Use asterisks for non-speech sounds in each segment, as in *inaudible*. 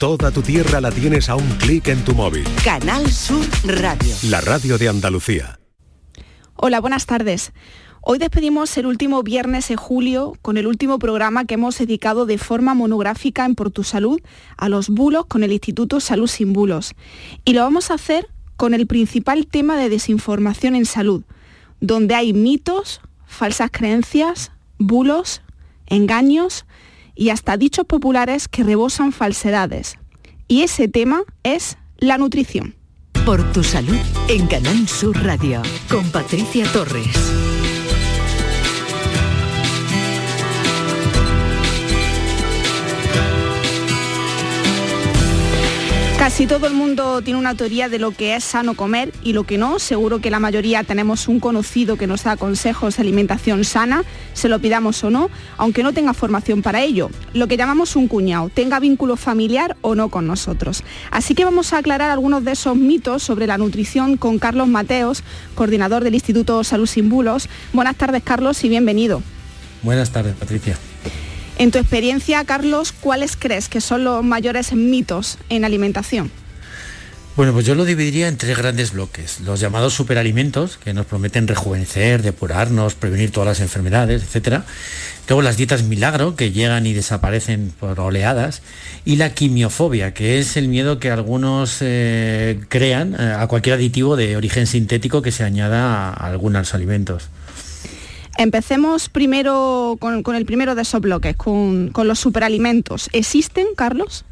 Toda tu tierra la tienes a un clic en tu móvil. Canal Sur Radio. La radio de Andalucía. Hola, buenas tardes. Hoy despedimos el último viernes de julio con el último programa que hemos dedicado de forma monográfica en Por tu Salud a los bulos con el Instituto Salud Sin Bulos. Y lo vamos a hacer con el principal tema de desinformación en salud, donde hay mitos, falsas creencias, bulos, engaños y hasta dichos populares que rebosan falsedades. Y ese tema es la nutrición. Por tu salud en Canal Sur Radio con Patricia Torres. Casi todo el mundo tiene una teoría de lo que es sano comer y lo que no. Seguro que la mayoría tenemos un conocido que nos da consejos de alimentación sana, se lo pidamos o no, aunque no tenga formación para ello. Lo que llamamos un cuñado, tenga vínculo familiar o no con nosotros. Así que vamos a aclarar algunos de esos mitos sobre la nutrición con Carlos Mateos, coordinador del Instituto Salud Sin Bulos. Buenas tardes, Carlos, y bienvenido. Buenas tardes, Patricia. En tu experiencia, Carlos, ¿cuáles crees que son los mayores mitos en alimentación? Bueno, pues yo lo dividiría en tres grandes bloques. Los llamados superalimentos, que nos prometen rejuvenecer, depurarnos, prevenir todas las enfermedades, etc. Luego las dietas milagro, que llegan y desaparecen por oleadas. Y la quimiofobia, que es el miedo que algunos eh, crean eh, a cualquier aditivo de origen sintético que se añada a algunos alimentos. Empecemos primero con, el primero de esos bloques, con, los superalimentos. ¿Existen, Carlos?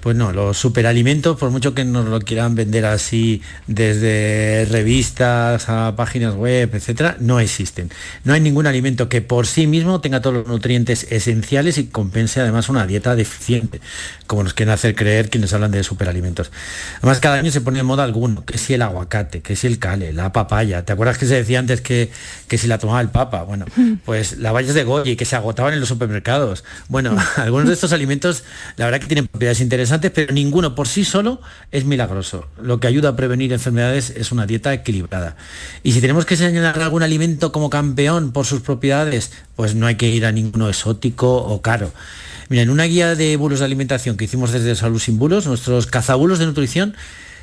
Pues no, los superalimentos, por mucho que nos lo quieran vender así desde revistas a páginas web, etcétera, no existen. No hay ningún alimento que por sí mismo tenga todos los nutrientes esenciales y compense además una dieta deficiente, como nos quieren hacer creer quienes hablan de superalimentos. Además, cada año se pone en moda alguno, que si el aguacate, que si el cale, la papaya. ¿Te acuerdas que se decía antes que, que si la tomaba el papa? Bueno, *laughs* pues la vallas de Goya y que se agotaban en los supermercados. Bueno, *laughs* algunos de estos alimentos, la verdad que tienen propiedades interesantes pero ninguno por sí solo es milagroso. Lo que ayuda a prevenir enfermedades es una dieta equilibrada. Y si tenemos que señalar algún alimento como campeón por sus propiedades, pues no hay que ir a ninguno exótico o caro. Mira, en una guía de bulos de alimentación que hicimos desde Salud Sin Bulos, nuestros cazabulos de nutrición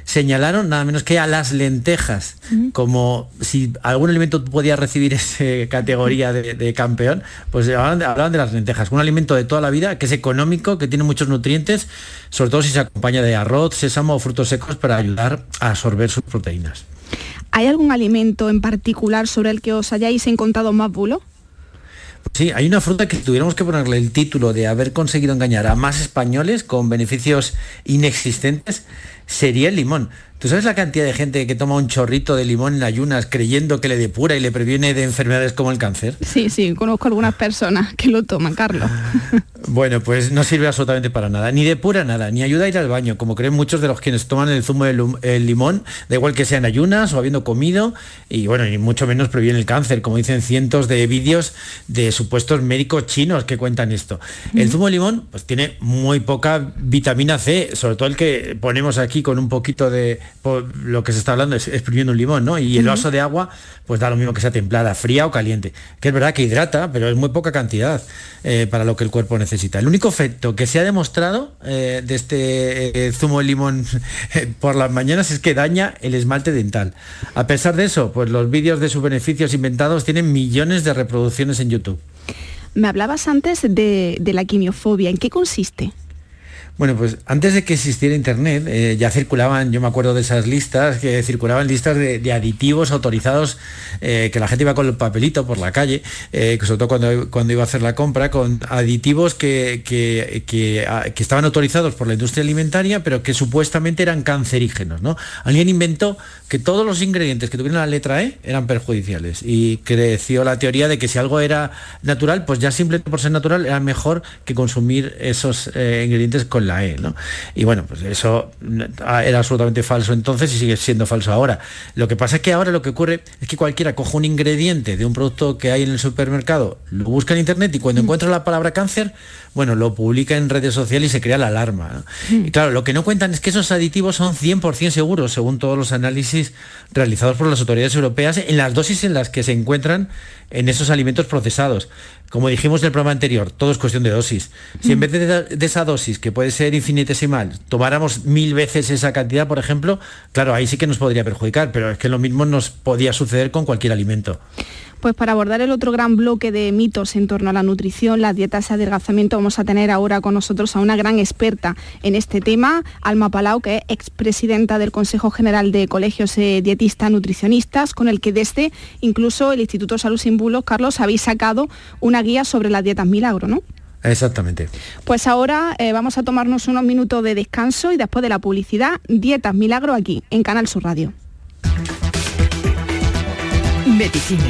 señalaron nada menos que a las lentejas, como si algún alimento podía recibir esa *laughs* categoría de, campeón, pues hablaban de, las lentejas, un alimento de toda la vida que es económico, que tiene muchos nutrientes, sobre todo si se acompaña de arroz, sésamo o frutos secos para ayudar a absorber sus proteínas. ¿Hay algún alimento en particular sobre el que os hayáis encontrado más bulo? Sí, hay una fruta que tuviéramos que ponerle el título de haber conseguido engañar a más españoles con beneficios inexistentes sería el limón. ¿Tú sabes la cantidad de gente que toma un chorrito de limón en ayunas creyendo que le depura y le previene de enfermedades como el cáncer? Sí, sí, conozco algunas personas que lo toman, Carlos. *laughs* Bueno, pues no sirve absolutamente para nada, ni depura nada, ni ayuda a ir al baño, como creen muchos de los quienes toman el zumo del limón, da igual que sean ayunas o habiendo comido, y bueno, ni mucho menos previene el cáncer, como dicen cientos de vídeos de supuestos médicos chinos que cuentan esto. El zumo de limón pues tiene muy poca vitamina C, sobre todo el que ponemos aquí con un poquito de lo que se está hablando es exprimiendo un limón, ¿no? Y el vaso de agua, pues da lo mismo que sea templada, fría o caliente. Que es verdad que hidrata, pero es muy poca cantidad eh, para lo que el cuerpo necesita. El único efecto que se ha demostrado eh, de este eh, zumo de limón *laughs* por las mañanas es que daña el esmalte dental. A pesar de eso, pues los vídeos de sus beneficios inventados tienen millones de reproducciones en YouTube. Me hablabas antes de la quimiofobia. ¿En qué consiste? Bueno, pues antes de que existiera Internet, eh, ya circulaban, yo me acuerdo de esas listas, que circulaban listas de, aditivos autorizados, eh, que la gente iba con el papelito por la calle, eh, sobre todo cuando, cuando, iba a hacer la compra, con aditivos que, que, ah, que, estaban autorizados por la industria alimentaria, pero que supuestamente eran cancerígenos. ¿no? Alguien inventó que todos los ingredientes que tuvieran la letra E eran perjudiciales y creció la teoría de que si algo era natural, pues ya simplemente por ser natural era mejor que consumir esos ingredientes con la E. ¿no? Y bueno, pues eso era absolutamente falso entonces y sigue siendo falso ahora. Lo que pasa es que ahora lo que ocurre es que cualquiera coge un ingrediente de un producto que hay en el supermercado, lo busca en internet y cuando mm. encuentra la palabra cáncer, bueno, lo publica en redes sociales y se crea la alarma. Mm. Y claro, lo que no cuentan es que esos aditivos son 100% seguros, según todos los análisis realizados por las autoridades europeas en las dosis en las que se encuentran en esos alimentos procesados. Como dijimos en el programa anterior, todo es cuestión de dosis. Si en vez de, esa dosis, que puede ser infinitesimal, tomáramos mil veces esa cantidad, por ejemplo, claro, ahí sí que nos podría perjudicar, pero es que lo mismo nos podía suceder con cualquier alimento. Pues para abordar el otro gran bloque de mitos en torno a la nutrición, las dietas y adelgazamiento, vamos a tener ahora con nosotros a una gran experta en este tema, Alma Palau, que es expresidenta del Consejo General de Colegios eh, Dietistas Nutricionistas, con el que desde incluso el Instituto Salud Sin Bulos, Carlos, habéis sacado una guía sobre las dietas milagro, ¿no? Exactamente. Pues ahora eh, vamos a tomarnos unos minutos de descanso y después de la publicidad, Dietas Milagro aquí, en Canal Sur Radio. Medicina,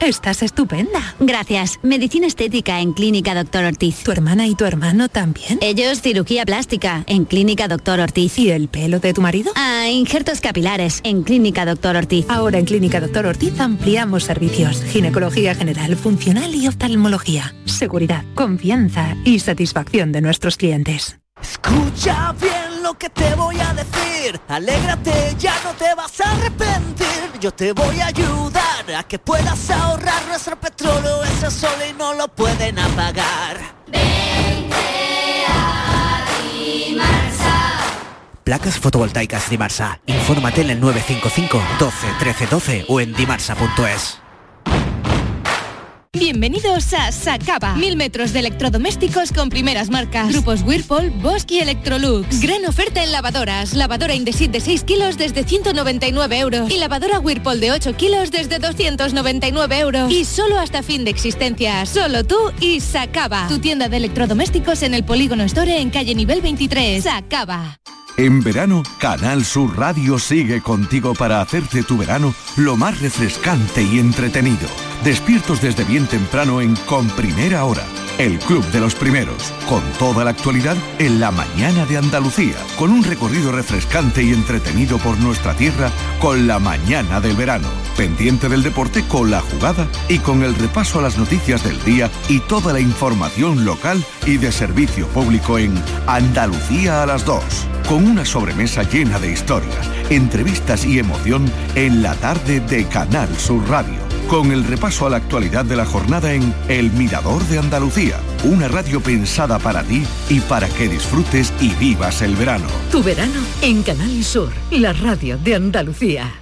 Estás estupenda. Gracias. Medicina estética en Clínica Doctor Ortiz. ¿Tu hermana y tu hermano también? Ellos cirugía plástica en Clínica Doctor Ortiz. ¿Y el pelo de tu marido? Ah, injertos capilares en Clínica Doctor Ortiz. Ahora en Clínica Doctor Ortiz ampliamos servicios. Ginecología general, funcional y oftalmología. Seguridad, confianza y satisfacción de nuestros clientes. Escucha bien lo que te voy a decir. Alégrate, ya no te vas a arrepentir. Yo te voy a ayudar a que puedas ahorrar nuestro petróleo. Ese sol y no lo pueden apagar. Vente a Dimarsa. Placas fotovoltaicas Dimarsa. Infórmate en el 955 12 13 12 o en dimarsa.es. Bienvenidos a Sacaba. Mil metros de electrodomésticos con primeras marcas. Grupos Whirlpool, Bosch y Electrolux. Gran oferta en lavadoras. Lavadora Indesit de 6 kilos desde 199 euros. Y lavadora Whirlpool de 8 kilos desde 299 euros. Y solo hasta fin de existencia. Solo tú y Sacaba. Tu tienda de electrodomésticos en el Polígono Store en calle nivel 23. Sacaba. En verano, Canal Sur Radio sigue contigo para hacerte tu verano lo más refrescante y entretenido. Despiertos desde bien temprano en Con Primera Hora, el club de los primeros, con toda la actualidad en la mañana de Andalucía, con un recorrido refrescante y entretenido por nuestra tierra con la mañana del verano, pendiente del deporte con la jugada y con el repaso a las noticias del día y toda la información local y de servicio público en Andalucía a las 2, con una sobremesa llena de historia, entrevistas y emoción en la tarde de Canal Sur Radio con el repaso a la actualidad de la jornada en El Mirador de Andalucía, una radio pensada para ti y para que disfrutes y vivas el verano. Tu verano en Canal Sur, la radio de Andalucía.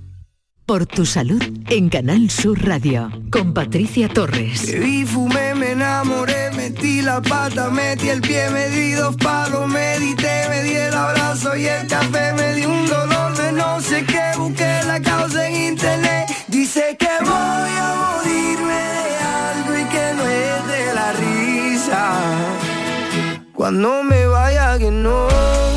Por tu salud en Canal Sur Radio con Patricia Torres. Bebí, fumé, me enamoré, metí la pata, metí el pie, me di dos palos, medité, me di el abrazo y el café, me di un dolor de no sé qué, busqué la causa en internet. Dice que voy a morirme de algo y que no es de la risa. Cuando me vaya que no.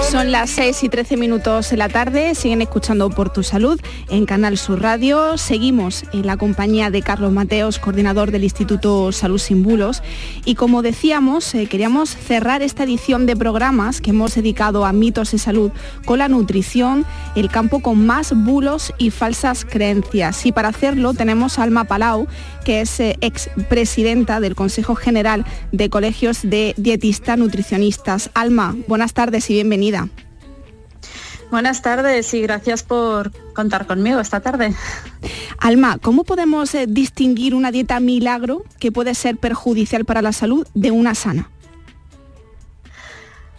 Son las 6 y 13 minutos de la tarde, siguen escuchando Por tu Salud en Canal Sur Radio. Seguimos en la compañía de Carlos Mateos, coordinador del Instituto Salud Sin Bulos. Y como decíamos, eh, queríamos cerrar esta edición de programas que hemos dedicado a mitos de salud con la nutrición, el campo con más bulos y falsas creencias. Y para hacerlo tenemos a Alma Palau, que es eh, expresidenta del Consejo General de Colegios de Dietistas Nutricionistas. Alma, buenas tardes y bienvenida. Buenas tardes y gracias por contar conmigo esta tarde. Alma, ¿cómo podemos eh, distinguir una dieta milagro que puede ser perjudicial para la salud de una sana?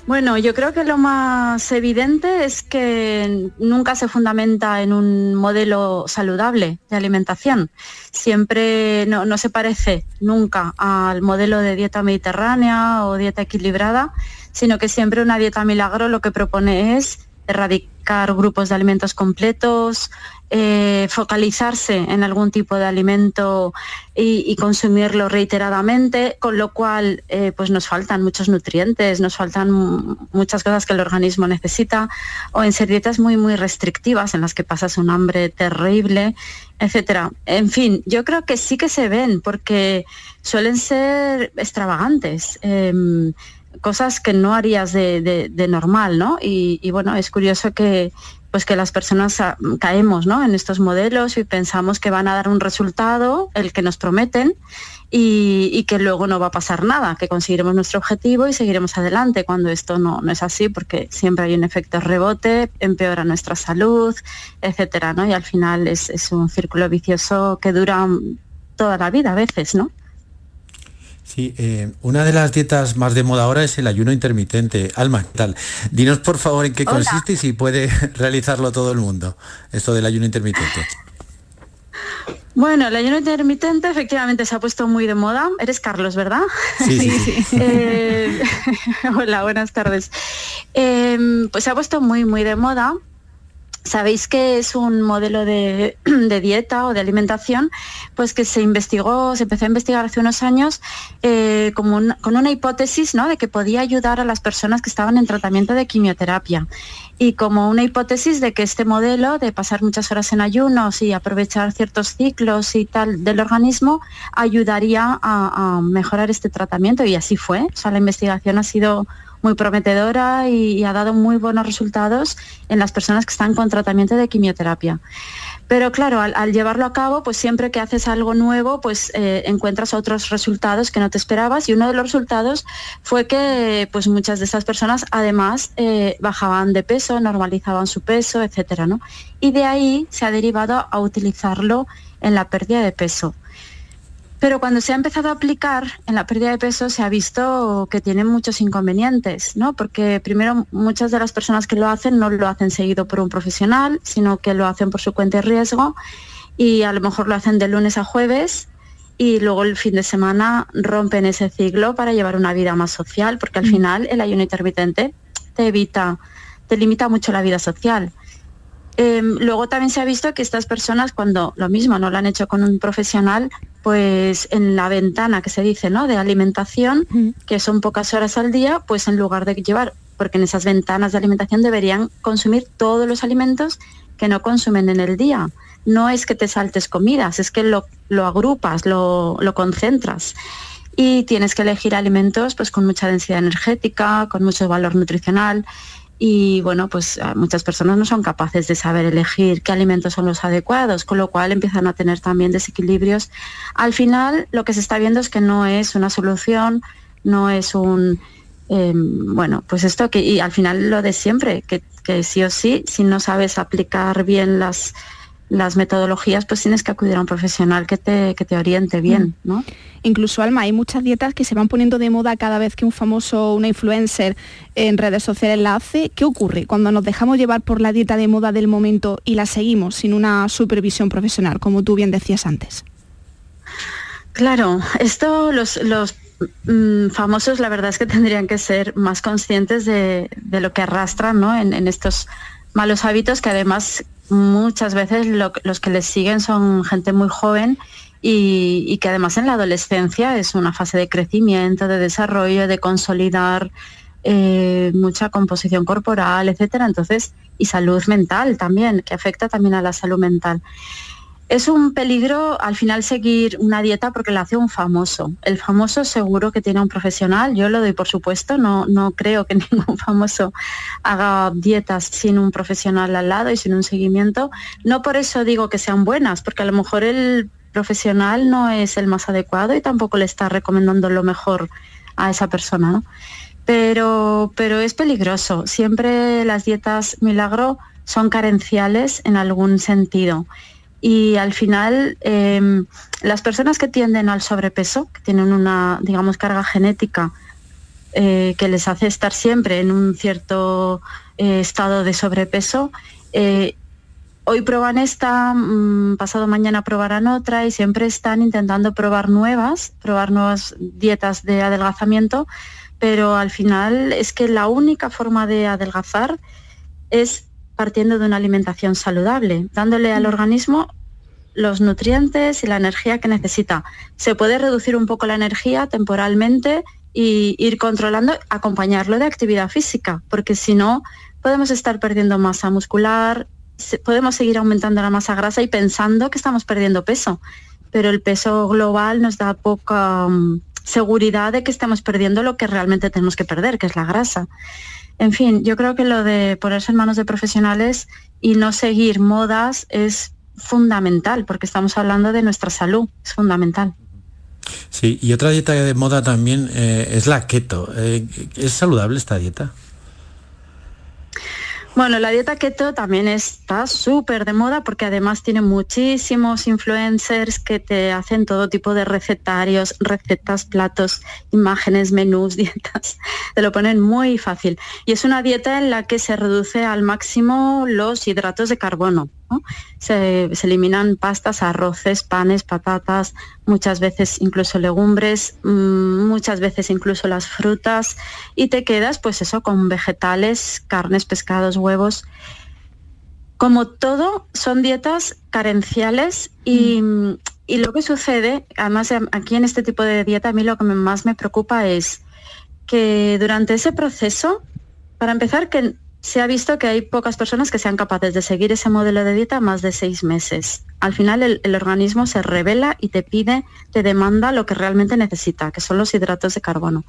Bueno, yo creo que lo más evidente es que nunca se fundamenta en un modelo saludable de alimentación. Siempre no, no, se parece nunca al modelo de dieta mediterránea o dieta equilibrada, sino que siempre una dieta milagro lo que propone es erradicar grupos de alimentos completos, eh, focalizarse en algún tipo de alimento y, consumirlo reiteradamente, con lo cual eh, pues nos faltan muchos nutrientes, nos faltan muchas cosas que el organismo necesita, o en ser dietas muy muy restrictivas en las que pasas un hambre terrible, etcétera. En fin, yo creo que sí que se ven porque suelen ser extravagantes. Em, cosas que no harías de, normal, ¿no? Y, bueno, es curioso que pues que las personas caemos ¿no? en estos modelos y pensamos que van a dar un resultado, el que nos prometen, y, que luego no va a pasar nada, que conseguiremos nuestro objetivo y seguiremos adelante, cuando esto no, es así, porque siempre hay un efecto rebote, empeora nuestra salud, etcétera, ¿no? Y al final es un círculo vicioso que dura toda la vida a veces, ¿no? Sí, eh, una de las dietas más de moda ahora es el ayuno intermitente. Alma, ¿qué tal? Dinos por favor en qué consiste y si puede *laughs* realizarlo todo el mundo, esto del ayuno intermitente. Bueno, el ayuno intermitente efectivamente se ha puesto muy de moda. Eres Carlos, ¿verdad? Sí, sí. *laughs* *laughs* Eh, hola, buenas tardes. Eh, pues se ha puesto muy, muy de moda Sabéis que es un modelo *clears throat* de, dieta o de alimentación pues que se investigó, se empezó a investigar hace unos años eh, como con una hipótesis ¿no? de que podía ayudar a las personas que estaban en tratamiento de quimioterapia y como una hipótesis de que este modelo de pasar muchas horas en ayunos y aprovechar ciertos ciclos y tal del organismo ayudaría a, a mejorar este tratamiento y así fue. O sea, la investigación ha sido muy prometedora y, ha dado muy buenos resultados en las personas que están con tratamiento de quimioterapia. Pero claro, al, llevarlo a cabo, pues siempre que haces algo nuevo, pues eh, encuentras otros resultados que no te esperabas. Y uno de los resultados fue que pues muchas de estas personas además eh, bajaban de peso, normalizaban su peso, etcétera, ¿no? Y de ahí se ha derivado a utilizarlo en la pérdida de peso. Pero cuando se ha empezado a aplicar en la pérdida de peso se ha visto que tiene muchos inconvenientes, ¿no? Porque primero muchas de las personas que lo hacen no lo hacen seguido por un profesional, sino que lo hacen por su cuenta de riesgo y a lo mejor lo hacen de lunes a jueves y luego el fin de semana rompen ese ciclo para llevar una vida más social, porque al mm. final el ayuno intermitente te evita, te limita mucho la vida social. Em, luego también se ha visto que estas personas, cuando lo mismo no lo han hecho con un profesional, pues en la ventana que se dice, ¿no? De alimentación, que son pocas horas al día, pues en lugar de llevar, porque en esas ventanas de alimentación deberían consumir todos los alimentos que no consumen en el día. No es que te saltes comidas, es que lo, agrupas, lo, lo concentras y tienes que elegir alimentos pues con mucha densidad energética, con mucho valor nutricional y bueno, pues muchas personas no son capaces de saber elegir qué alimentos son los adecuados, con lo cual empiezan a tener también desequilibrios. Al final lo que se está viendo es que no es una solución, no es un, em, bueno, pues esto que, y al final lo de siempre, que, que sí o sí, si no sabes aplicar bien las las metodologías, pues tienes que acudir a un profesional que te, que te oriente bien, mm. ¿no? Incluso, Alma, hay muchas dietas que se van poniendo de moda cada vez que un famoso, una influencer en redes sociales la hace. ¿Qué ocurre cuando nos dejamos llevar por la dieta de moda del momento y la seguimos sin una supervisión profesional, como tú bien decías antes? Claro, esto los, los mm, famosos la verdad es que tendrían que ser más conscientes de, lo que arrastran ¿no? en, en estos malos hábitos que además muchas veces los que les siguen son gente muy joven y, que además en la adolescencia es una fase de crecimiento, de desarrollo, de consolidar eh, mucha composición corporal, etcétera. Entonces, y salud mental también, que afecta también a la salud mental. Es un peligro al final seguir una dieta porque la hace un famoso. El famoso seguro que tiene un profesional, yo lo doy por supuesto, no, no creo que *laughs* ningún famoso haga dietas sin un profesional al lado y sin un seguimiento. No por eso digo que sean buenas, porque a lo mejor el profesional no es el más adecuado y tampoco le está recomendando lo mejor a esa persona. pero, pero es peligroso. Siempre las dietas milagro son carenciales en algún sentido. Y al final, em, las personas que tienden al sobrepeso, que tienen una, digamos, carga genética eh, que les hace estar siempre en un cierto eh, estado de sobrepeso, eh, hoy prueban esta, mm, pasado mañana probarán otra y siempre están intentando probar nuevas, probar nuevas dietas de adelgazamiento, pero al final es que la única forma de adelgazar es partiendo de una alimentación saludable, dándole al organismo los nutrientes y la energía que necesita. Se puede reducir un poco la energía temporalmente y ir controlando, acompañarlo de actividad física, porque si no, podemos estar perdiendo masa muscular, podemos seguir aumentando la masa grasa y pensando que estamos perdiendo peso, pero el peso global nos da poca mm, seguridad de que estamos perdiendo lo que realmente tenemos que perder, que es la grasa. En fin, yo creo que lo de ponerse en manos de profesionales y no seguir modas es fundamental, porque estamos hablando de nuestra salud, es fundamental. Sí, y otra dieta de moda también eh, es la keto. Eh, ¿Es saludable esta dieta? Bueno, la dieta keto también está súper de moda porque además tiene muchísimos influencers que te hacen todo tipo de recetarios, recetas, platos, imágenes, menús, *laughs* dietas. Te lo ponen muy fácil. Y es una dieta en la que se reduce al máximo los hidratos de carbono. Se, eliminan pastas, arroces, panes, patatas, muchas veces incluso legumbres, mm, muchas veces incluso las frutas y te quedas pues eso con vegetales, carnes, pescados, huevos. Como todo, son dietas carenciales y, mm. y lo que sucede, además aquí en este tipo de dieta a mí lo que más me preocupa es que durante ese proceso, para empezar, que se ha visto que hay pocas personas que sean capaces de seguir ese modelo de dieta más de seis meses. Al final el, organismo se revela y te pide, te demanda lo que realmente necesita, que son los hidratos de carbono.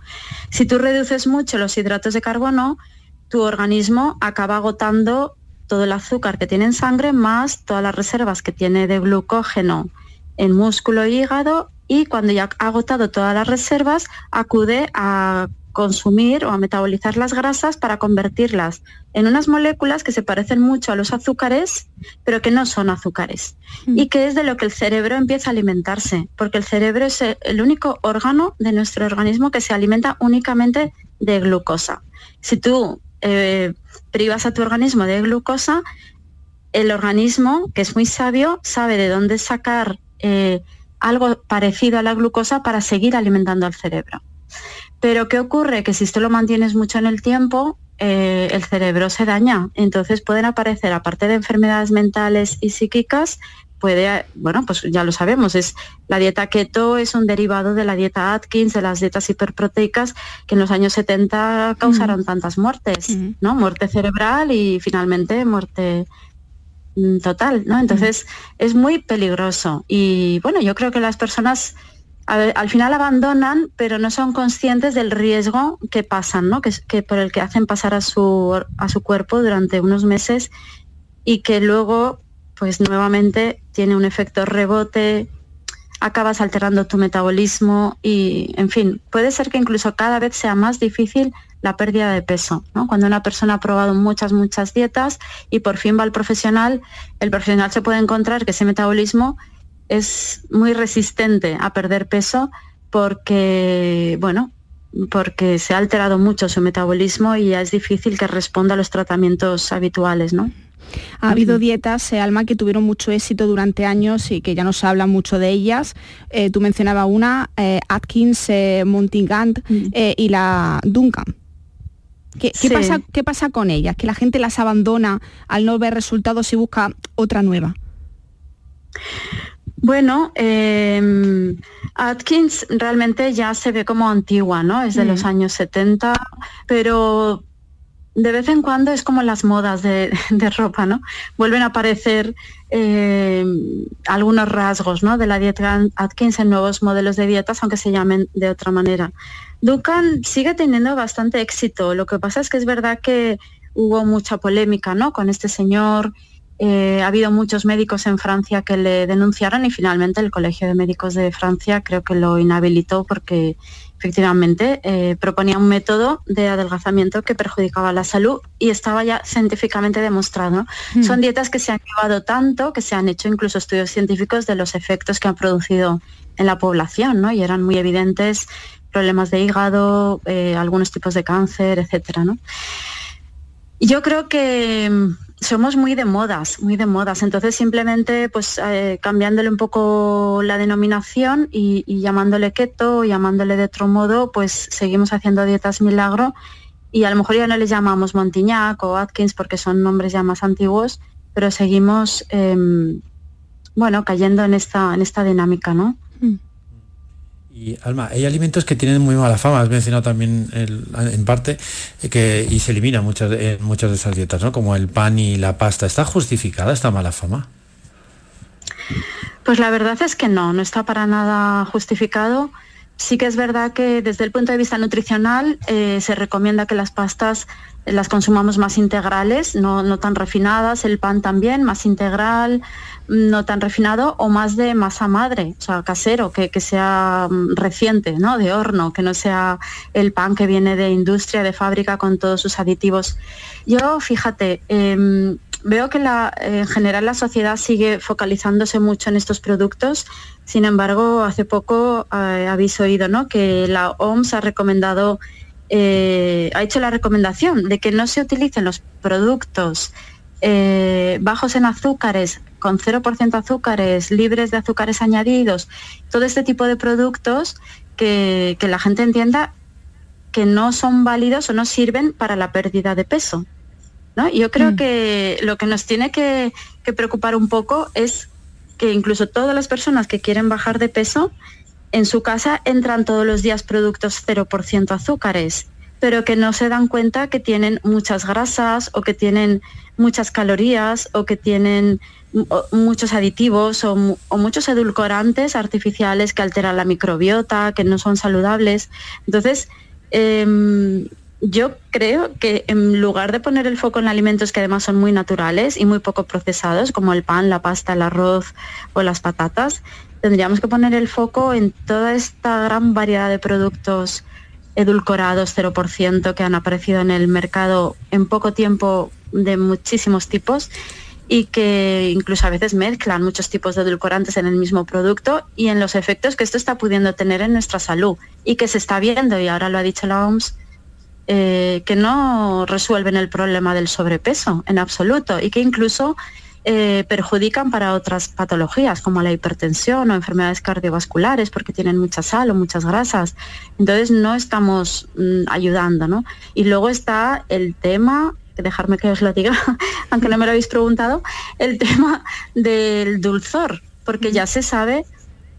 Si tú reduces mucho los hidratos de carbono, tu organismo acaba agotando todo el azúcar que tiene en sangre más todas las reservas que tiene de glucógeno en músculo y hígado y cuando ya ha agotado todas las reservas acude a consumir o a metabolizar las grasas para convertirlas en unas moléculas que se parecen mucho a los azúcares, pero que no son azúcares. Mm. Y que es de lo que el cerebro empieza a alimentarse, porque el cerebro es el único órgano de nuestro organismo que se alimenta únicamente de glucosa. Si tú eh, privas a tu organismo de glucosa, el organismo, que es muy sabio, sabe de dónde sacar eh, algo parecido a la glucosa para seguir alimentando al cerebro. Pero ¿qué ocurre? Que si esto lo mantienes mucho en el tiempo, eh, el cerebro se daña. Entonces pueden aparecer, aparte de enfermedades mentales y psíquicas, puede, bueno, pues ya lo sabemos, es la dieta keto es un derivado de la dieta Atkins, de las dietas hiperproteicas que en los años 70 causaron tantas muertes, ¿no? Muerte cerebral y finalmente muerte mm, total, ¿no? Entonces es muy peligroso y bueno, yo creo que las personas al final abandonan, pero no son conscientes del riesgo que pasan, ¿no? que, por el que hacen pasar a su, a su cuerpo durante unos meses y que luego, pues nuevamente tiene un efecto rebote, acabas alterando tu metabolismo y, en fin, puede ser que incluso cada vez sea más difícil la pérdida de peso. ¿no? Cuando una persona ha probado muchas, muchas dietas y por fin va al profesional, el profesional se puede encontrar que ese metabolismo es muy resistente a perder peso porque, bueno, porque se ha alterado mucho su metabolismo y ya es difícil que responda a los tratamientos habituales, ¿no? Ha habido dietas, eh, Alma, que tuvieron mucho éxito durante años y que ya no se habla mucho de ellas. Eh, tú mencionabas una, eh, Atkins, Montigand mm. y la Duncan. ¿Qué, pasa, ¿Qué pasa con ellas? Que la gente las abandona al no ver resultados y busca otra nueva. Bueno, em, Atkins realmente ya se ve como antigua, ¿no? Es de los mm. años 70, pero de vez en cuando es como las modas *laughs* de, ropa, ¿no? Vuelven a aparecer em, algunos rasgos ¿no? de la dieta Atkins en nuevos modelos de dietas, aunque se llamen de otra manera. Duncan sigue teniendo bastante éxito. Lo que pasa es que es verdad que hubo mucha polémica ¿no? con este señor eh, ha habido muchos médicos en Francia que le denunciaron y finalmente el Colegio de Médicos de Francia creo que lo inhabilitó porque efectivamente, eh, proponía un método de adelgazamiento que perjudicaba la salud y estaba ya científicamente demostrado. Son dietas que se han llevado tanto que se han hecho incluso estudios científicos de los efectos que han producido en la población, ¿no? Y eran muy evidentes problemas de hígado, eh, algunos tipos de cáncer, etcétera, ¿no? Yo creo que mm, somos muy de modas, muy de modas. Entonces simplemente pues eh, cambiándole un poco la denominación y, llamándole keto, llamándole de otro modo, pues seguimos haciendo dietas milagro y a lo mejor ya no le llamamos Montignac o Atkins porque son nombres ya más antiguos, pero seguimos em, bueno cayendo en esta en esta dinámica, ¿no? Mm. Y Alma, hay alimentos que tienen muy mala fama, has mencionado también en parte, eh, que, y se eliminan muchas, muchas de esas dietas, ¿no? Como el pan y la pasta. ¿Está justificada esta mala fama? Pues la verdad es que no, no está para nada justificado. Sí que es verdad que desde el punto de vista nutricional eh, se recomienda que las pastas las consumamos más integrales, no, no, tan refinadas, el pan también, más integral, no tan refinado o más de masa madre, o sea, casero, que, sea mm, reciente, ¿no? De horno, que no sea el pan que viene de industria, de fábrica con todos sus aditivos. Yo, fíjate, em, veo que en general la sociedad sigue focalizándose mucho en estos productos. Sin embargo, hace poco eh, habéis oído ¿no? que la OMS ha recomendado, eh, ha hecho la recomendación de que no se utilicen los productos eh, bajos en azúcares, con 0% azúcares, libres de azúcares añadidos, todo este tipo de productos que, la gente entienda que no son válidos o no sirven para la pérdida de peso. ¿no? Yo creo mm. que lo que nos tiene que, que preocupar un poco es que incluso todas las personas que quieren bajar de peso, en su casa entran todos los días productos 0% azúcares pero que no se dan cuenta que tienen muchas grasas o que tienen muchas calorías o que tienen muchos aditivos o, muchos edulcorantes artificiales que alteran la microbiota, que no son saludables. Entonces, em, yo creo que en lugar de poner el foco en alimentos que además son muy naturales y muy poco procesados, como el pan, la pasta, el arroz o las patatas, tendríamos que poner el foco en toda esta gran variedad de productos edulcorados 0% que han aparecido en el mercado en poco tiempo de muchísimos tipos y que incluso a veces mezclan muchos tipos de edulcorantes en el mismo producto y en los efectos que esto está pudiendo tener en nuestra salud y que se está viendo, y ahora lo ha dicho la OMS, eh, que no resuelven el problema del sobrepeso en absoluto y que incluso eh, perjudican para otras patologías como la hipertensión o enfermedades cardiovasculares porque tienen mucha sal o muchas grasas. Entonces no estamos mm, ayudando, ¿no? Y luego está el tema dejarme que os lo diga, *laughs* aunque no me lo habéis preguntado, el *laughs* tema del dulzor, porque ya se sabe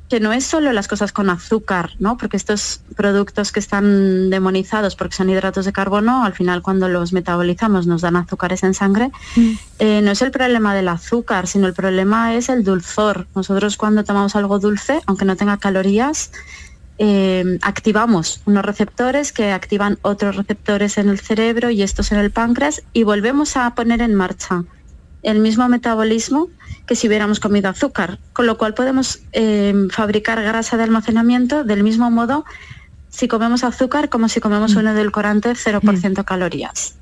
que no es solo las cosas con azúcar, ¿no? Porque estos productos que están demonizados porque son hidratos de carbono, al final cuando los metabolizamos nos dan azúcares en sangre, mm. eh, no es el problema del azúcar, sino el problema es el dulzor. Nosotros cuando tomamos algo dulce, aunque no tenga calorías, eh, activamos unos receptores que activan otros receptores en el cerebro y estos en el páncreas y volvemos a poner en marcha el mismo metabolismo que si hubiéramos comido azúcar, con lo cual podemos eh, fabricar grasa de almacenamiento del mismo modo si comemos azúcar como si comemos mm. un edulcorante 0% mm. calorías.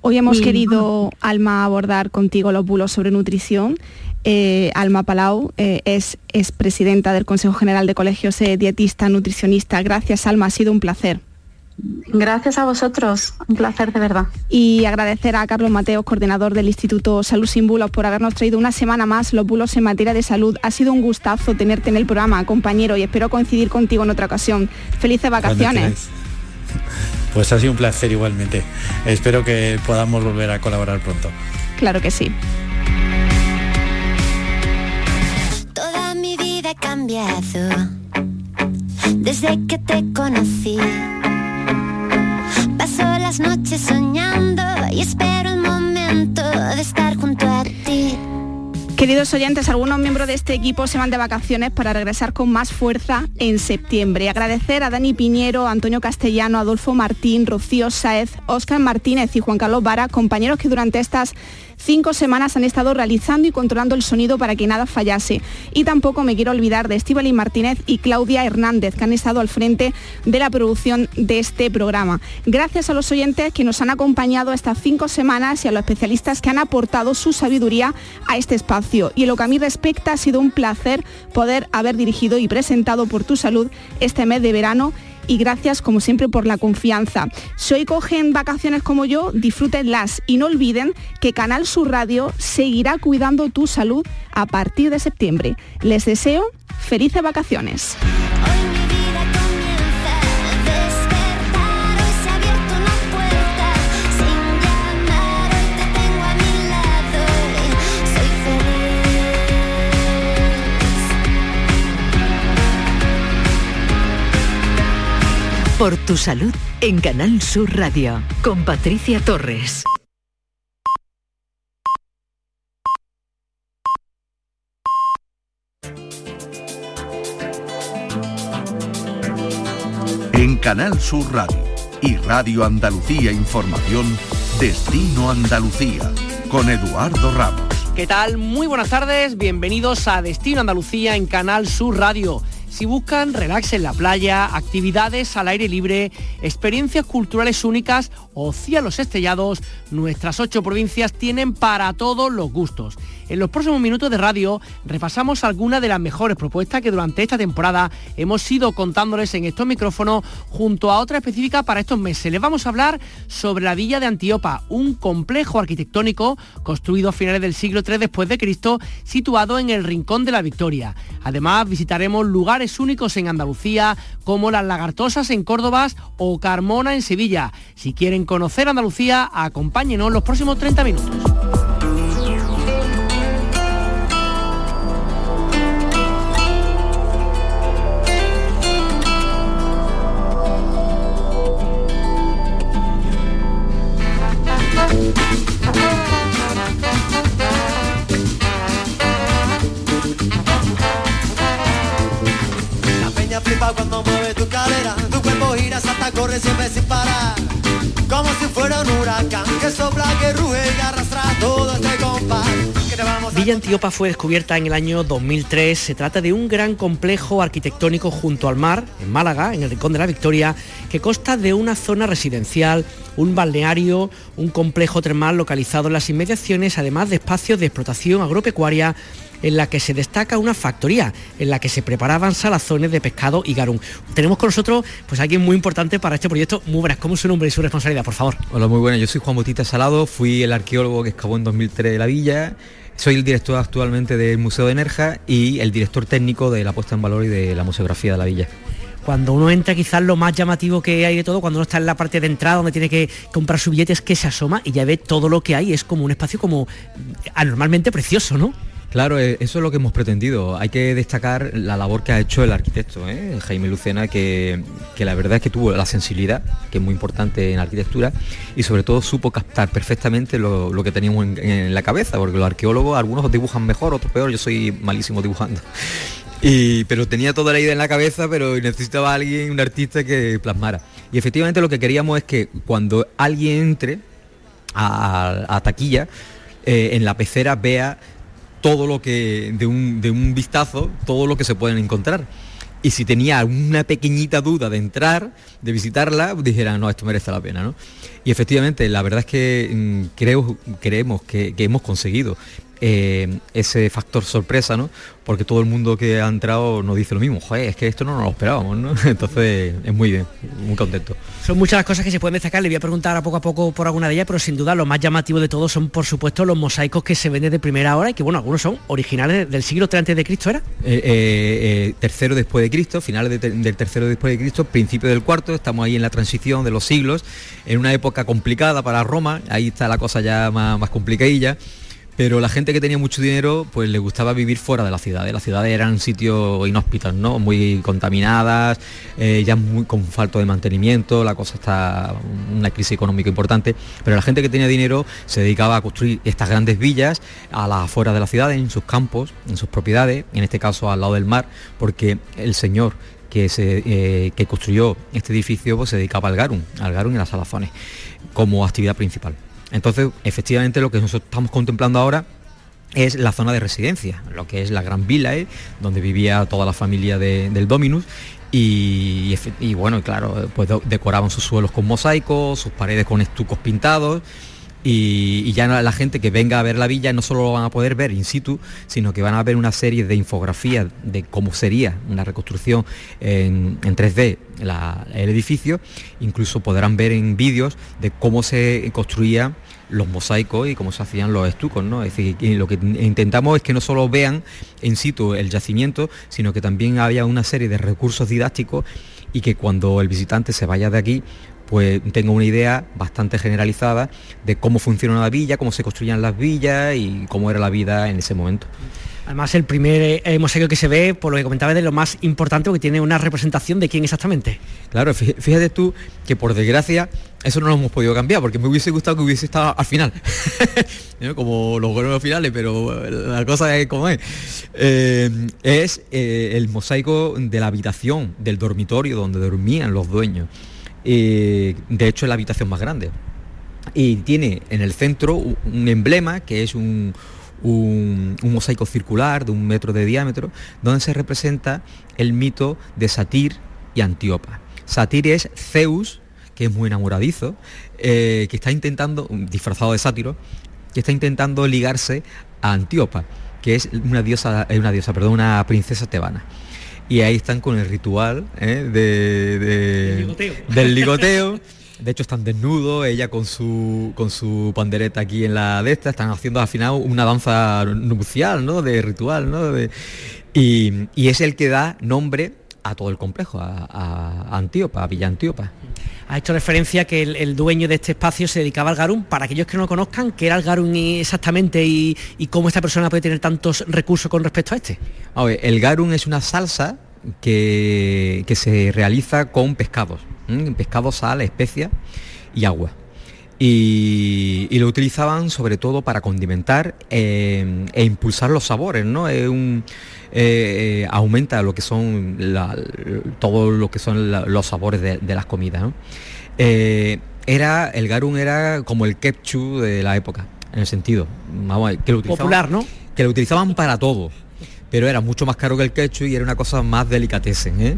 Hoy hemos querido, Alma, abordar contigo los bulos sobre nutrición. Eh, Alma Palau eh, es, es presidenta del Consejo General de Colegios Dietista Nutricionista. Gracias, Alma, ha sido un placer. Gracias a vosotros, un placer de verdad. Y agradecer a Carlos Mateo, coordinador del Instituto Salud Sin Bulos, por habernos traído una semana más los bulos en materia de salud. Ha sido un gustazo tenerte en el programa, compañero, y espero coincidir contigo en otra ocasión. Felices vacaciones. *laughs* Pues ha sido un placer igualmente. Espero que podamos volver a colaborar pronto. Claro que sí. Toda mi vida ha cambiado desde que te conocí Paso las noches soñando y espero el momento de estar junto a ti. Queridos oyentes, algunos miembros de este equipo se van de vacaciones para regresar con más fuerza en septiembre. Agradecer a Dani Piñero, Antonio Castellano, Adolfo Martín, Rocío Saez, Óscar Martínez y Juan Carlos Vara, compañeros que durante estas Cinco semanas han estado realizando y controlando el sonido para que nada fallase. Y tampoco me quiero olvidar de Estíbaliz Martínez y Claudia Hernández, que han estado al frente de la producción de este programa. Gracias a los oyentes que nos han acompañado estas cinco semanas y a los especialistas que han aportado su sabiduría a este espacio. Y en lo que a mí respecta, ha sido un placer poder haber dirigido y presentado por tu salud este mes de verano y gracias como siempre por la confianza. Si hoy cogen vacaciones como yo, disfrútenlas y no olviden que Canal Sur Radio seguirá cuidando tu salud a partir de septiembre. Les deseo felices vacaciones. Por tu salud en Canal Sur Radio con Patricia Torres. En Canal Sur Radio y Radio Andalucía Información, Destino Andalucía, con Eduardo Ramos. ¿Qué tal? Muy buenas tardes, bienvenidos a Destino Andalucía en Canal Sur Radio. Si buscan relax en la playa, actividades al aire libre, experiencias culturales únicas o cielos estrellados, nuestras ocho provincias tienen para todos los gustos. En los próximos minutos de radio repasamos algunas de las mejores propuestas que durante esta temporada hemos ido contándoles en estos micrófonos junto a otra específica para estos meses. Les vamos a hablar sobre la villa de Antiopa, un complejo arquitectónico construido a finales del siglo III después de Cristo, situado en el Rincón de la Victoria. Además visitaremos lugares únicos en Andalucía como las Lagartosas en Córdoba o Carmona en Sevilla. Si quieren conocer Andalucía, acompáñenos los próximos 30 minutos. La peña flipa cuando mueve tu cadera, tu cuerpo gira, salta, corre siempre sin parar. Como si fuera un huracán que sopla, que ruge y arrastra Villa Antiopa fue descubierta en el año 2003. Se trata de un gran complejo arquitectónico junto al mar, en Málaga, en el Rincón de la Victoria, que consta de una zona residencial, un balneario, un complejo termal localizado en las inmediaciones, además de espacios de explotación agropecuaria en la que se destaca una factoría en la que se preparaban salazones de pescado y garum. Tenemos con nosotros pues alguien muy importante para este proyecto. Muy ¿cómo es su nombre y su responsabilidad, por favor? Hola, muy buenas. Yo soy Juan Bautista Salado, fui el arqueólogo que excavó en 2003 de la villa. Soy el director actualmente del Museo de Nerja y el director técnico de la puesta en valor y de la museografía de la villa. Cuando uno entra quizás lo más llamativo que hay de todo, cuando uno está en la parte de entrada donde tiene que comprar su billete es que se asoma y ya ve todo lo que hay, es como un espacio como anormalmente precioso, ¿no? Claro, eh, eso es lo que hemos pretendido. Hay que destacar la labor que ha hecho el arquitecto, ¿eh? Jaime Lucena, que, que la verdad es que tuvo la sensibilidad, que es muy importante en arquitectura, y sobre todo supo captar perfectamente lo, que teníamos en, la cabeza, porque los arqueólogos, algunos dibujan mejor, otros peor, yo soy malísimo dibujando. Y, pero tenía toda la idea en la cabeza, pero necesitaba alguien, un artista que plasmara. Y efectivamente lo que queríamos es que cuando alguien entre a, a taquilla, eh, en la pecera vea todo lo que, de un, de un vistazo, todo lo que se pueden encontrar. Y si tenía una pequeñita duda de entrar, de visitarla, dijera, no, esto merece la pena, ¿no? Y efectivamente, la verdad es que mm, creo, creemos que, que hemos conseguido eh, ese factor sorpresa, ¿no? Porque todo el mundo que ha entrado nos dice lo mismo, joder, es que esto no nos lo esperábamos, ¿no? *laughs* Entonces es muy bien, muy contento. Son muchas las cosas que se pueden destacar, le voy a preguntar a poco a poco por alguna de ellas, pero sin duda lo más llamativo de todo son por supuesto los mosaicos que se ven desde primera hora y que bueno, algunos son originales del siglo III antes de Cristo, ¿era? Eh, eh, eh, tercero después de Cristo, finales de te- del tercero después de Cristo, principio del cuarto, estamos ahí en la transición de los siglos, en una época complicada para Roma, ahí está la cosa ya más, más complicadilla. Pero la gente que tenía mucho dinero, pues le gustaba vivir fuera de la ciudad. Las ciudades eran sitios inhóspitos, ¿no? Muy contaminadas, eh, ya muy con falta de mantenimiento, la cosa está una crisis económica importante. Pero la gente que tenía dinero se dedicaba a construir estas grandes villas a las afueras de la ciudad, en sus campos, en sus propiedades, en este caso al lado del mar, porque el señor que, se, eh, que construyó este edificio pues, se dedicaba al garum, al garum y las salazones, como actividad principal. Entonces, efectivamente, lo que nosotros estamos contemplando ahora es la zona de residencia, lo que es la Gran Villa, ¿eh? donde vivía toda la familia de- del Dominus. Y, y y bueno, claro, pues decoraban sus suelos con mosaicos, sus paredes con estucos pintados. Y, ya la gente que venga a ver la villa no solo lo van a poder ver in situ, sino que van a ver una serie de infografías de cómo sería una reconstrucción en, en 3D la- el edificio. Incluso podrán ver en vídeos de cómo se construían los mosaicos y cómo se hacían los estucos, ¿no? Es decir, lo que intentamos es que no solo vean en situ el yacimiento, sino que también haya una serie de recursos didácticos y que cuando el visitante se vaya de aquí, pues tenga una idea bastante generalizada de cómo funciona la villa, cómo se construían las villas y cómo era la vida en ese momento. Además, el primer eh, mosaico que se ve, por lo que comentaba, es de lo más importante, porque tiene una representación de quién exactamente. Claro, fí- fíjate tú que por desgracia eso no lo hemos podido cambiar, porque me hubiese gustado que hubiese estado al final, ¿no? *laughs* como los buenos finales, pero la cosa es como es. Eh, es eh, el mosaico de la habitación, del dormitorio donde dormían los dueños. Eh, de hecho, es la habitación más grande. Y tiene en el centro un emblema que es un, un- mosaico circular de un metro de diámetro, donde se representa el mito de Satir y Antíopa. Satir es Zeus, que es muy enamoradizo, eh, que está intentando, disfrazado de sátiro, que está intentando ligarse a Antíopa, que es una diosa, eh, una diosa, perdón, una princesa tebana. Y ahí están con el ritual ¿eh? de- de- ligoteo. del ligoteo. *laughs* De hecho están desnudos, ella con su con su pandereta aquí en la de esta, están haciendo al final una danza nupcial, ¿no? De ritual, ¿no? De- y, y es el que da nombre a todo el complejo, a, a Antíopa, a Villa Antíopa. Ha hecho referencia que el, el dueño de este espacio se dedicaba al garum. Para aquellos que no lo conozcan, ¿qué era el garum exactamente y, y cómo esta persona puede tener tantos recursos con respecto a este? A ver, el garum es una salsa que, que se realiza con pescados, ¿m? pescado, sal, especia y agua. Y, y lo utilizaban sobre todo para condimentar eh, e impulsar los sabores, ¿no? Es un, eh, eh, aumenta lo que son la- todo lo que son la- los sabores de, de las comidas. ¿no? Eh, era el garum era como el ketchup de la época, en el sentido, vamos, que lo utilizaban- Popular, ¿no? que lo utilizaban para todo pero era mucho más caro que el ketchup y era una cosa más delicatessen, ¿eh?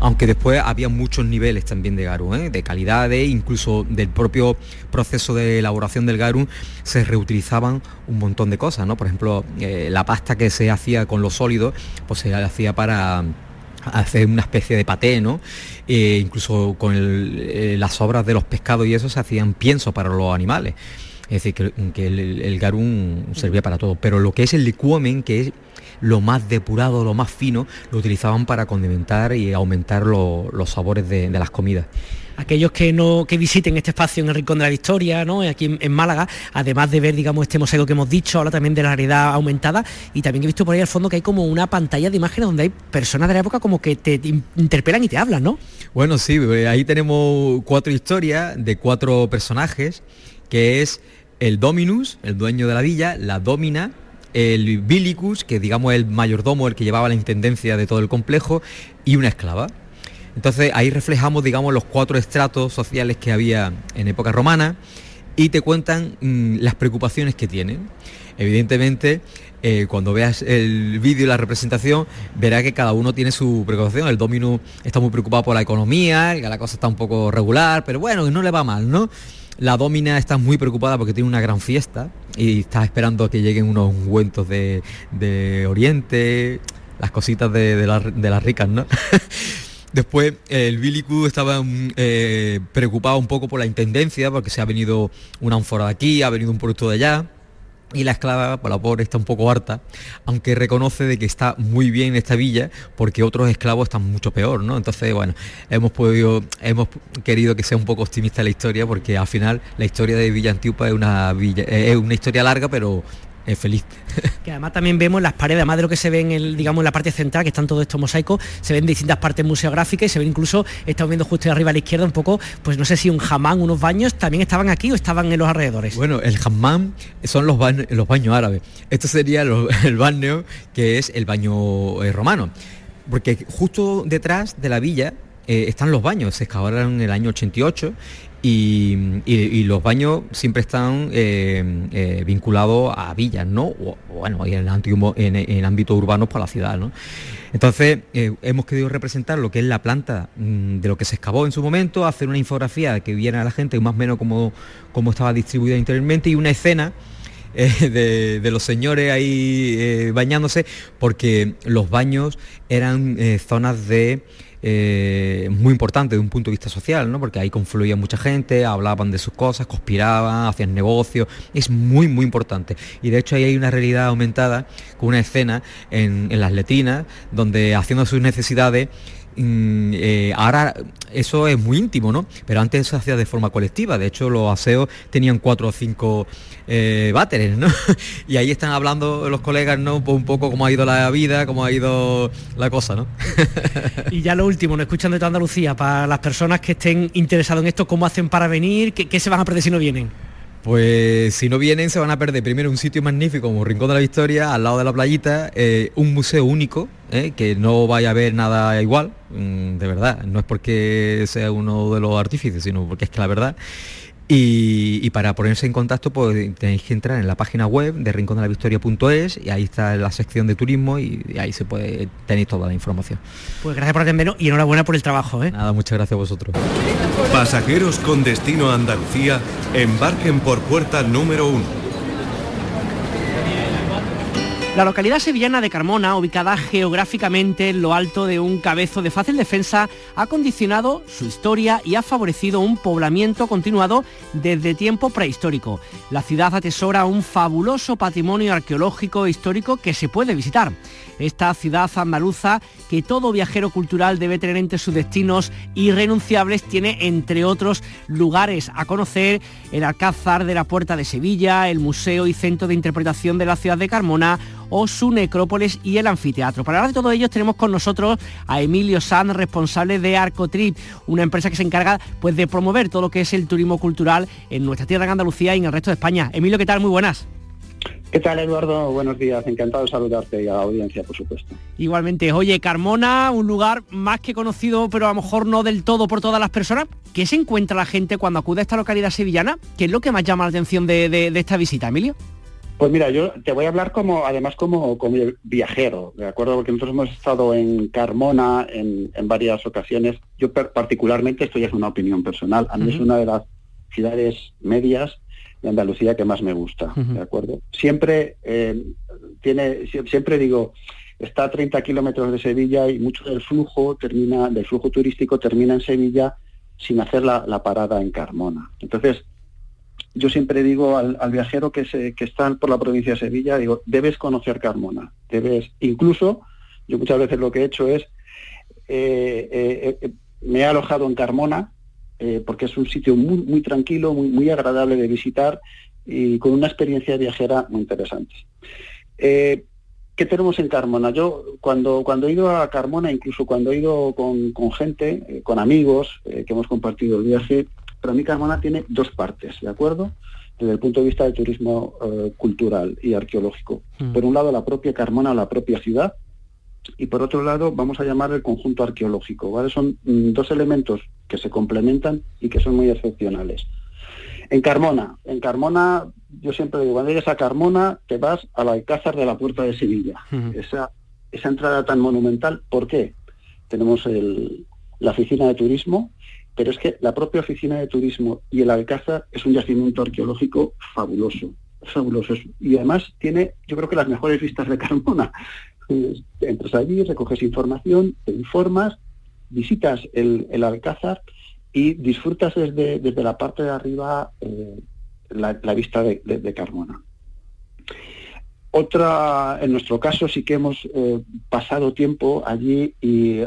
aunque después había muchos niveles también de garum, ¿eh? de calidades, incluso del propio proceso de elaboración del garum se reutilizaban un montón de cosas, ¿no? Por ejemplo, eh, la pasta que se hacía con los sólidos, pues se hacía para hacer una especie de paté, ¿no? Incluso con las sobras de los pescados y eso se hacían pienso para los animales. Es decir, que, que el, el garum servía para todo. Pero lo que es el licuomen, que es lo más depurado, lo más fino, lo utilizaban para condimentar y aumentar lo- los sabores de, de las comidas. Aquellos que no que visiten este espacio en el Rincón de la Victoria, ¿no? aquí en, en Málaga, además de ver, digamos, este mosaico que hemos dicho, habla también de la realidad aumentada y también he visto por ahí al fondo que hay como una pantalla de imágenes donde hay personas de la época como que te in- interpelan y te hablan, ¿no? Bueno, sí, eh, ahí tenemos cuatro historias de cuatro personajes, que es el Dominus, el dueño de la villa, la Domina, el Bilicus, que digamos el mayordomo, el que llevaba la intendencia de todo el complejo, y una esclava. Entonces ahí reflejamos, digamos, los cuatro estratos sociales que había en época romana y te cuentan mm, las preocupaciones que tienen. Evidentemente, eh, cuando veas el vídeo y la representación, verás que cada uno tiene su preocupación. El Dominus está muy preocupado por la economía, la cosa está un poco regular, pero bueno, no le va mal, ¿no? La Domina está muy preocupada porque tiene una gran fiesta y está esperando que lleguen unos ungüentos de, de Oriente, las cositas de, de las- ricas, ¿no? *laughs* Después el Billy estaba mm, eh, preocupado un poco por la intendencia, porque se ha venido una ánfora de aquí, ha venido un producto de allá. Y la esclava, por la pobre, está un poco harta, aunque reconoce de que está muy bien en esta villa, porque otros esclavos están mucho peor, ¿no? Entonces, bueno, hemos podido, hemos querido que sea un poco optimista la historia, porque al final la historia de Villa Antiupa es una eh, es una historia larga, pero es feliz. Que además también vemos las paredes, además de lo que se ve en el, digamos, en la parte central, que están todos estos mosaicos, se ven distintas partes museográficas y se ven incluso, estamos viendo justo arriba a la izquierda un poco, pues no sé si un jamán, unos baños, también estaban aquí o estaban en los alrededores. Bueno, el hammam son los, baños- los baños árabes. Esto sería lo- *laughs* el baño que es el baño eh, romano. Porque justo detrás de la villa eh, están los baños, se excavaron en el año 88 y, los baños siempre están eh, eh, vinculados a villas, ¿no? O, bueno, en antiguo, en, en ámbito urbano por la ciudad, ¿no? Entonces, hemos querido representar lo que es la planta mm, de lo que se excavó en su momento, hacer una infografía que viera a la gente más o menos como, como estaba distribuida interiormente y una escena *laughs* de, los señores ahí bañándose, porque los baños eran zonas de eh, muy importante de un punto de vista social, ¿no? porque ahí confluía mucha gente, hablaban de sus cosas, conspiraban, hacían negocios, es muy, muy importante. Y de hecho ahí hay una realidad aumentada con una escena en, en las letrinas, donde haciendo sus necesidades, Mm, eh, ahora eso es muy íntimo, ¿no? Pero antes se hacía de forma colectiva. De hecho, los aseos tenían cuatro o cinco eh, váteres, ¿no? *laughs* y ahí están hablando los colegas, ¿no? Un poco cómo ha ido la vida, cómo ha ido la cosa, ¿no? *laughs* y ya lo último, nos escuchan de toda Andalucía, para las personas que estén interesadas en esto, ¿cómo hacen para venir? ¿Qué, se van a perder si no vienen? Pues si no vienen se van a perder primero un sitio magnífico como Rincón de la Victoria, al lado de la playita, eh, un museo único, que no vaya a ver nada igual, Mm, de verdad, no es porque sea uno de los artífices, sino porque es que la verdad. Y, para ponerse en contacto pues tenéis que entrar en la página web de rincondelavictoria.es y ahí está la sección de turismo y, ahí se puede tenéis toda la información. Pues gracias por atendernos y enhorabuena por el trabajo. ¿eh? Nada, muchas gracias a vosotros. Pasajeros con destino a Andalucía, embarquen por puerta número uno La localidad sevillana de Carmona, ubicada geográficamente en lo alto de un cabezo de fácil defensa, ha condicionado su historia y ha favorecido un poblamiento continuado desde tiempo prehistórico. La ciudad atesora un fabuloso patrimonio arqueológico e histórico que se puede visitar. Esta ciudad andaluza, que todo viajero cultural debe tener entre sus destinos irrenunciables, tiene entre otros lugares a conocer el Alcázar de la Puerta de Sevilla, el Museo y Centro de Interpretación de la ciudad de Carmona, o su necrópolis y el anfiteatro. Para hablar de todo ello tenemos con nosotros a Emilio Sanz, responsable de Arcotrip, una empresa que se encarga pues, de promover todo lo que es el turismo cultural en nuestra tierra en Andalucía y en el resto de España. Emilio, ¿qué tal? Muy buenas. ¿Qué tal, Eduardo? Buenos días. Encantado de saludarte y a la audiencia, por supuesto. Igualmente. Oye, Carmona, un lugar más que conocido, pero a lo mejor no del todo por todas las personas. ¿Qué se encuentra la gente cuando acude a esta localidad sevillana? ¿Qué es lo que más llama la atención de esta visita, Emilio? Pues mira, yo te voy a hablar como, además como, como viajero, ¿de acuerdo? Porque nosotros hemos estado en Carmona en, varias ocasiones. Yo particularmente, esto ya es una opinión personal, a mí es una de las ciudades medias de Andalucía que más me gusta, ¿de acuerdo? Siempre eh, tiene, siempre digo, está a 30 kilómetros de Sevilla y mucho del flujo termina, del flujo turístico termina en Sevilla sin hacer la, la parada en Carmona. Entonces, yo siempre digo al, viajero que, se, que está por la provincia de Sevilla, digo, debes conocer Carmona, debes, incluso, yo muchas veces lo que he hecho es, eh, eh, me he alojado en Carmona, porque es un sitio muy, muy tranquilo, muy, muy agradable de visitar y con una experiencia viajera muy interesante. ¿Qué tenemos en Carmona? Yo cuando, cuando he ido a Carmona, incluso cuando he ido con, con gente, con amigos que hemos compartido el viaje, pero mí Carmona tiene dos partes, ¿de acuerdo? Desde el punto de vista del turismo eh, cultural y arqueológico. Mm. Por un lado, la propia Carmona, la propia ciudad, y por otro lado, vamos a llamar el conjunto arqueológico, ¿vale? Son mm, dos elementos que se complementan y que son muy excepcionales. En Carmona, en Carmona, yo siempre digo, cuando llegues a Carmona, te vas al Alcázar de la Puerta de Sevilla. esa, esa entrada tan monumental, ¿por qué? Tenemos la oficina de turismo, pero es que la propia oficina de turismo y el Alcázar es un yacimiento arqueológico fabuloso, fabuloso. Y además tiene, yo creo que las mejores vistas de Carmona. Entras allí, recoges información, te informas, visitas el, Alcázar y disfrutas desde, desde, la parte de arriba eh, la, vista de, Carmona. Otra, en nuestro caso sí que hemos eh, pasado tiempo allí y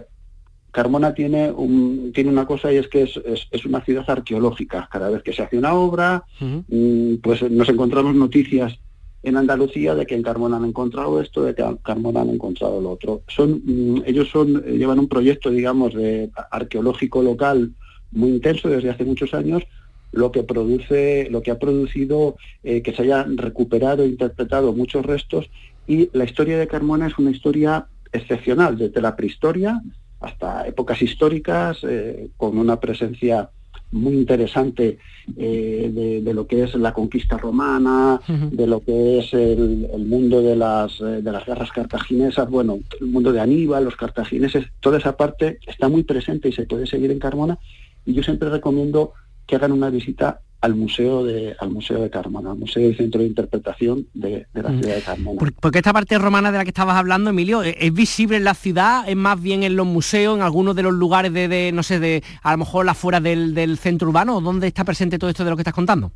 Carmona tiene, un, tiene una cosa y es que es, una ciudad arqueológica. Cada vez que se hace una obra, mm, pues nos encontramos noticias en Andalucía de que en Carmona han encontrado esto, de que en Carmona han encontrado lo otro. Son, mm, ellos son, llevan un proyecto, digamos, de arqueológico local muy intenso desde hace muchos años, lo que produce, lo que ha producido eh, que se hayan recuperado e interpretado muchos restos y la historia de Carmona es una historia excepcional, desde la prehistoria hasta épocas históricas, eh, con una presencia muy interesante eh, de, lo que es la conquista romana, de lo que es el, mundo de las, eh, de las guerras cartaginesas, bueno, el mundo de Aníbal, los cartagineses, toda esa parte está muy presente y se puede seguir en Carmona. Y yo siempre recomiendo que hagan una visita al Museo de, al Museo de Carmona, al Museo y Centro de Interpretación de, la mm. ciudad de Carmona. Porque esta parte romana de la que estabas hablando, Emilio, ¿e-, ¿es visible en la ciudad? ¿Es más bien en los museos, en algunos de los lugares de, no sé, de a lo mejor afuera del, del centro urbano? ¿Dónde está presente todo esto de lo que estás contando?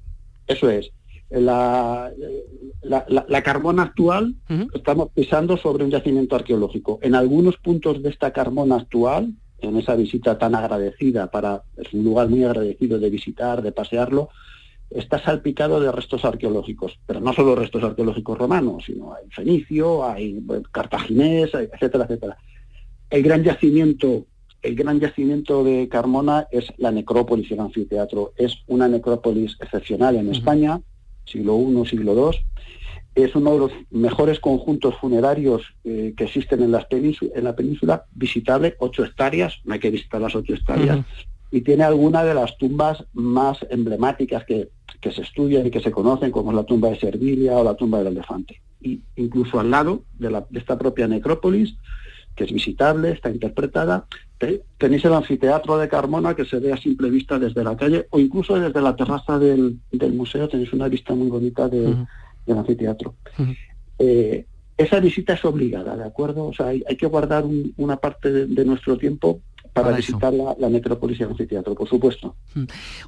Eso es. La, la, Carmona actual estamos pisando sobre un yacimiento arqueológico. En algunos puntos de esta Carmona actual, en esa visita tan agradecida para, es un lugar muy agradecido de visitar, de pasearlo, está salpicado de restos arqueológicos, pero no solo restos arqueológicos romanos, sino hay fenicio, hay cartaginés, etcétera, etcétera. El gran yacimiento, el gran yacimiento de Carmona es la necrópolis y el anfiteatro. Es una necrópolis excepcional en España, siglo I, siglo II, es uno de los mejores conjuntos funerarios eh, que existen en, en, la península, visitable, ocho hectáreas, no hay que visitar las ocho hectáreas, y tiene alguna de las tumbas más emblemáticas que, se estudian y que se conocen, como es la tumba de Servilia o la tumba del elefante. Y incluso al lado de, esta propia necrópolis, que es visitable, está interpretada, tenéis el anfiteatro de Carmona que se ve a simple vista desde la calle o incluso desde la terraza del, museo tenéis una vista muy bonita de del anfiteatro. Eh, esa visita es obligada, ¿de acuerdo? O sea, hay, que guardar una parte de, nuestro tiempo para, visitar la, la, necrópolis y el anfiteatro, por supuesto.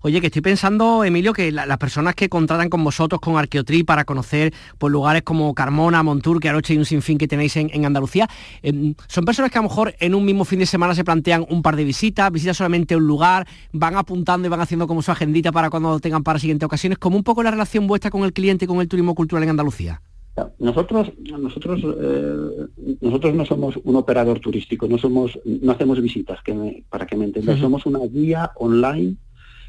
Oye, que estoy pensando, Emilio, que las personas que contratan con vosotros, con Arqueotri, para conocer pues, lugares como Carmona, Montur, que anoche hay un sinfín que tenéis en, Andalucía, em, son personas que a lo mejor en un mismo fin de semana se plantean un par de visitas, visitan solamente un lugar, van apuntando y van haciendo como su agendita para cuando tengan para siguientes ocasiones, como un poco la relación vuestra con el cliente y con el turismo cultural en Andalucía. Nosotros, nosotros, eh, nosotros no somos un operador turístico, no somos, no hacemos visitas, que para que me entendáis, somos una guía online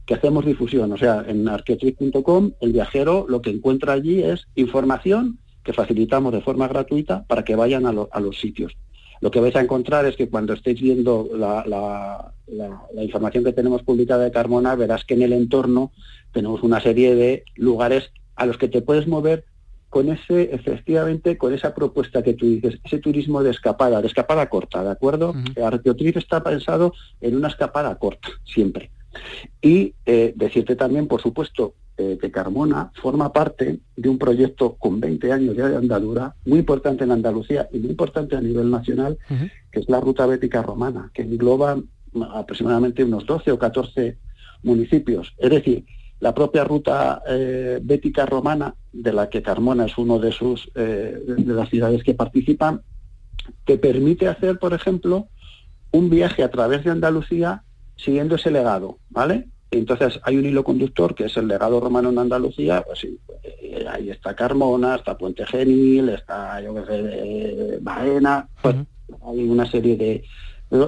que hacemos difusión. O sea, en arqueotrip.com el viajero lo que encuentra allí es información que facilitamos de forma gratuita para que vayan a, los sitios. Lo que vais a encontrar es que cuando estéis viendo la, la, información que tenemos publicada de Carmona, verás que en el entorno tenemos una serie de lugares a los que te puedes mover con ese, efectivamente, con esa propuesta que tú dices, ese turismo de escapada, de escapada corta, ¿de acuerdo? Uh está pensado en una escapada corta, siempre. Y eh, decirte también, por supuesto, eh, que Carmona forma parte de un proyecto con 20 años ya de andadura, muy importante en Andalucía y muy importante a nivel nacional, que es la Ruta Bética Romana, que engloba aproximadamente unos 12 o 14 municipios. Es decir, la propia ruta eh, bética romana, de la que Carmona es uno de sus eh, de las ciudades que participan, te permite hacer, por ejemplo, un viaje a través de Andalucía siguiendo ese legado, ¿vale? Entonces hay un hilo conductor que es el legado romano en Andalucía, pues eh, ahí está Carmona, está Puente Genil, está yo qué sé, Baena, pues hay una serie de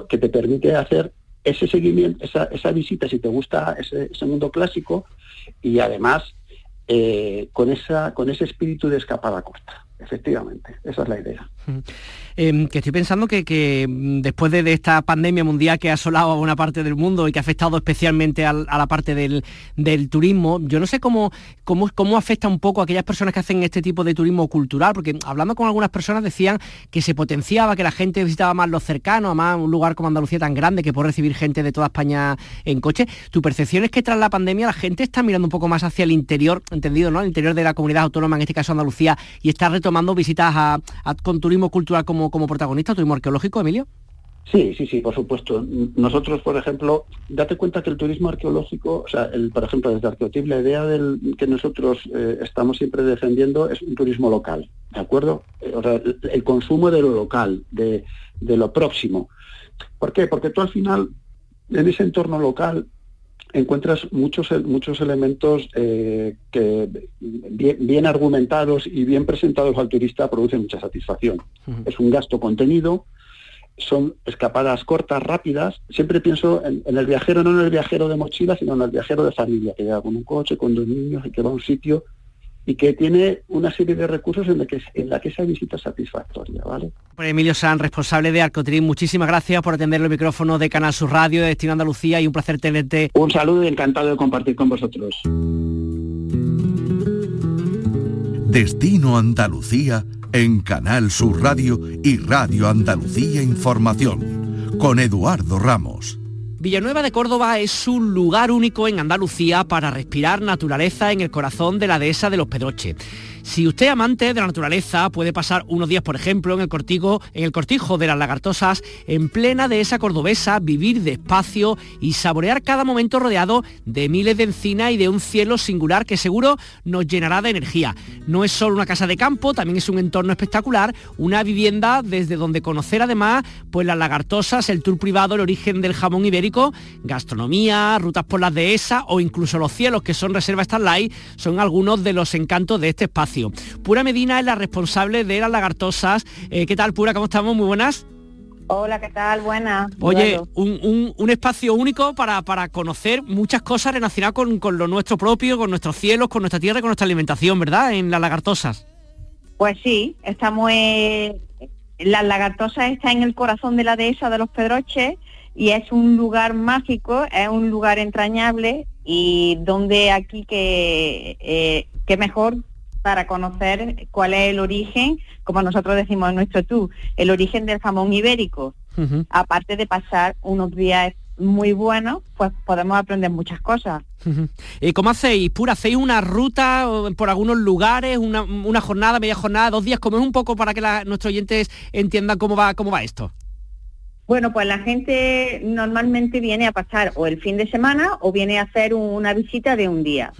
que te permite hacer ese seguimiento, esa, esa visita, si te gusta ese, ese mundo clásico, y además eh, con, esa, con ese espíritu de escapada corta. Efectivamente, esa es la idea. Em, que estoy pensando que, mm, después de, esta pandemia mundial que ha asolado a una parte del mundo y que ha afectado especialmente a, la parte del, turismo, yo no sé cómo, cómo, cómo afecta un poco a aquellas personas que hacen este tipo de turismo cultural, porque hablando con algunas personas decían que se potenciaba, que la gente visitaba más los cercanos, además un lugar como Andalucía tan grande que puede recibir gente de toda España en coche. ¿Tu percepción es que tras la pandemia la gente está mirando un poco más hacia el interior, entendido, ¿no? El interior de la comunidad autónoma, en este caso Andalucía, y está retomando visitas a, con turismo cultural como como, protagonista, turismo arqueológico, Emilio? Sí, sí, sí, por supuesto. Nosotros, por ejemplo, date cuenta que el turismo arqueológico, o sea, el, por ejemplo, desde Arqueotip, la idea del, que nosotros eh, estamos siempre defendiendo es un turismo local, ¿de acuerdo? Eh, o sea, el, consumo de lo local, de, lo próximo. ¿Por qué? Porque tú al final, en ese entorno local, encuentras muchos, muchos elementos eh, que bien, argumentados y bien presentados al turista producen mucha satisfacción. Es un gasto contenido, son escapadas cortas, rápidas. Siempre pienso en, el viajero, no en el viajero de mochila, sino en el viajero de familia, que llega con un coche, con dos niños y que va a un sitio y que tiene una serie de recursos en la que, en la que esa visita es satisfactoria, ¿vale? Por Emilio San, responsable de Arcotrim, muchísimas gracias por atender los micrófonos de Canal Sur Radio, de Destino Andalucía y un placer tenerte. Un saludo y encantado de compartir con vosotros. Destino Andalucía en Canal Sur Radio y Radio Andalucía Información con Eduardo Ramos. Villanueva de Córdoba es un lugar único en Andalucía para respirar naturaleza en el corazón de la dehesa de los Pedroches. Si usted amante de la naturaleza puede pasar unos días, por ejemplo, en el cortijo, en el cortijo de las lagartosas, en plena dehesa cordobesa, vivir despacio y saborear cada momento rodeado de miles de encinas y de un cielo singular que seguro nos llenará de energía. No es solo una casa de campo, también es un entorno espectacular, una vivienda desde donde conocer además pues las lagartosas, el tour privado, el origen del jamón ibérico, gastronomía, rutas por las dehesas o incluso los cielos que son reserva Starlight son algunos de los encantos de este espacio. Pura Medina es la responsable de las lagartosas. Eh, ¿Qué tal, Pura? ¿Cómo estamos? Muy buenas. Hola, ¿qué tal? Buenas. Oye, un, espacio único para, para, conocer muchas cosas relacionadas con, con, lo nuestro propio, con nuestros cielos, con nuestra tierra y con nuestra alimentación, ¿verdad? En las lagartosas. Pues sí, estamos en... Las lagartosas está en el corazón de la dehesa de los Pedroches y es un lugar mágico, es un lugar entrañable y donde aquí que, eh, que mejor para conocer cuál es el origen, como nosotros decimos en nuestro tú, el origen del jamón ibérico. Aparte de pasar unos días muy buenos, pues podemos aprender muchas cosas. ¿Y cómo hacéis? ¿Pura hacéis una ruta por algunos lugares, una, jornada, media jornada, dos días? como es un poco para que nuestros oyentes entiendan cómo va, cómo va esto? Bueno, pues la gente normalmente viene a pasar o el fin de semana o viene a hacer una visita de un día.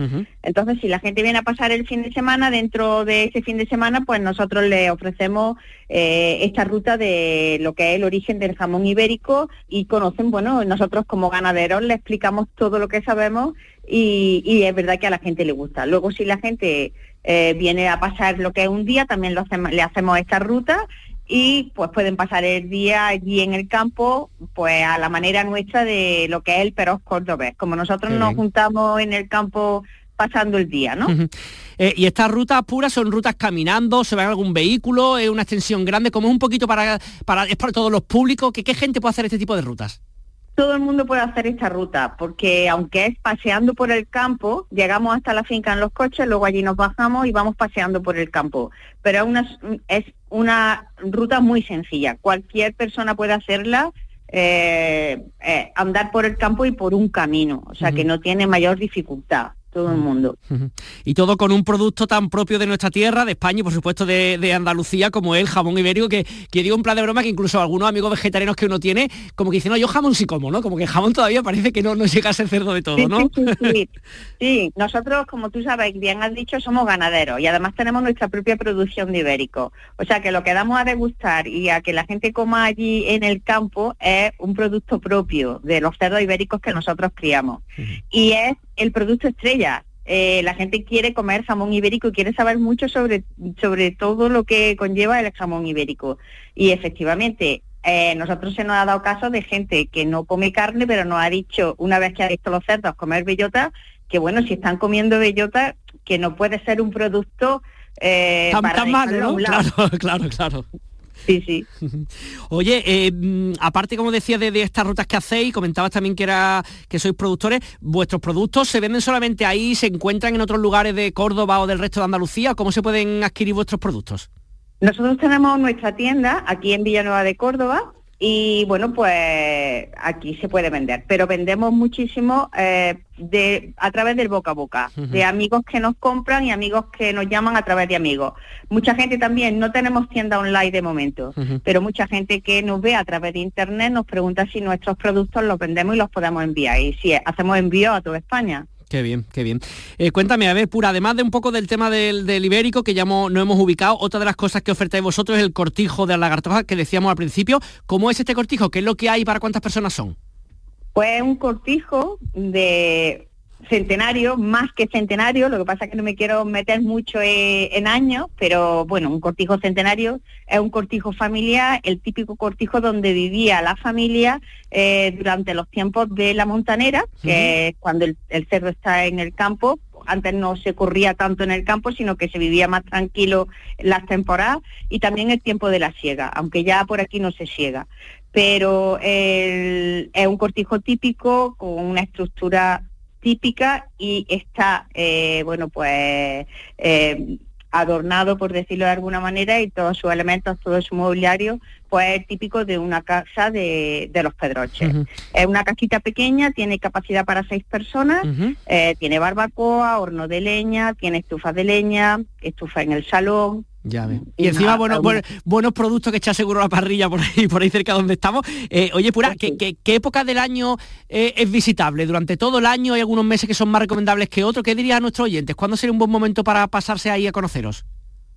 Entonces, si la gente viene a pasar el fin de semana, dentro de ese fin de semana, pues nosotros le ofrecemos eh, esta ruta de lo que es el origen del jamón ibérico y conocen, bueno, nosotros como ganaderos le explicamos todo lo que sabemos y, es verdad que a la gente le gusta. Luego, si la gente eh, viene a pasar lo que es un día, también lo le hacemos esta ruta y pues pueden pasar el día allí en el campo pues a la manera nuestra de lo que es el Peros cordobés, como nosotros nos juntamos en el campo pasando el día, ¿no? Eh, y estas rutas puras son rutas caminando, se va en algún vehículo, es una extensión grande, como es un poquito para, para, es para todos los públicos, ¿qué, ¿qué gente puede hacer este tipo de rutas? Todo el mundo puede hacer esta ruta, porque aunque es paseando por el campo, llegamos hasta la finca en los coches, luego allí nos bajamos y vamos paseando por el campo. Pero es una, es una ruta muy sencilla, cualquier persona puede hacerla, eh, eh, andar por el campo y por un camino, o sea que no tiene mayor dificultad todo el mundo. Y todo con un producto tan propio de nuestra tierra, de España y por supuesto de, Andalucía, como el jamón ibérico, que, que digo un plan de broma que incluso algunos amigos vegetarianos que uno tiene, como que dicen, no, yo jamón sí como, ¿no? Como que el jamón todavía parece que no, no llega a ser cerdo de todo, ¿no? Sí, *laughs* sí, nosotros, como tú sabes, bien has dicho, somos ganaderos y además tenemos nuestra propia producción de ibérico. O sea que lo que damos a degustar y a que la gente coma allí en el campo es un producto propio de los cerdos ibéricos que nosotros criamos. Y es el producto estrella. Eh, la gente quiere comer jamón ibérico y quiere saber mucho sobre, sobre todo lo que conlleva el jamón ibérico. Y efectivamente, eh, nosotros se nos ha dado caso de gente que no come carne, pero nos ha dicho, una vez que ha visto los cerdos comer bellota, que bueno, si están comiendo bellota, que no puede ser un producto eh, tan, malo, *laughs* Claro, claro, claro. Sí, sí. *laughs* Oye, eh, mm, aparte, como decía, de, estas rutas que hacéis, comentabas también que era que sois productores, ¿vuestros productos se venden solamente ahí, se encuentran en otros lugares de Córdoba o del resto de Andalucía? ¿Cómo se pueden adquirir vuestros productos? Nosotros tenemos nuestra tienda aquí en Villanueva de Córdoba, y bueno, pues aquí se puede vender, pero vendemos muchísimo eh, de, a través del boca a boca, de amigos que nos compran y amigos que nos llaman a través de amigos. Mucha gente también, no tenemos tienda online de momento, pero mucha gente que nos ve a través de internet nos pregunta si nuestros productos los vendemos y los podemos enviar. Y si hacemos envío a toda España. Qué bien, qué bien. Eh, cuéntame, a ver, Pura, además de un poco del tema del, ibérico, que ya no hemos ubicado, otra de las cosas que ofertáis vosotros es el cortijo de la lagartoja que decíamos al principio. ¿Cómo es este cortijo? ¿Qué es lo que hay para cuántas personas son? Pues un cortijo de centenario, más que centenario, lo que pasa es que no me quiero meter mucho eh, en años, pero bueno, un cortijo centenario es un cortijo familiar, el típico cortijo donde vivía la familia eh, durante los tiempos de la montanera, que es cuando el, el cerdo está en el campo, antes no se corría tanto en el campo, sino que se vivía más tranquilo las temporadas y también el tiempo de la siega, aunque ya por aquí no se siega. Pero el- es un cortijo típico con una estructura típica y está, eh, bueno, pues eh, adornado, por decirlo de alguna manera, y todos sus elementos, todo su mobiliario, pues es típico de una casa de, de los Pedroches. Es una casita pequeña, tiene capacidad para seis personas, eh, tiene barbacoa, horno de leña, tiene estufa de leña, estufa en el salón. Ya ve. Y Y encima nada, bueno, un- bueno- buenos productos que echa seguro la parrilla por ahí, *laughs* por ahí cerca donde estamos. Eh, oye, Pura, ¿qué, qué, qué época del año eh, es visitable? ¿Durante todo el año hay algunos meses que son más recomendables que otros? ¿Qué dirían a nuestros oyentes? ¿Cuándo sería un buen momento para pasarse ahí a conoceros?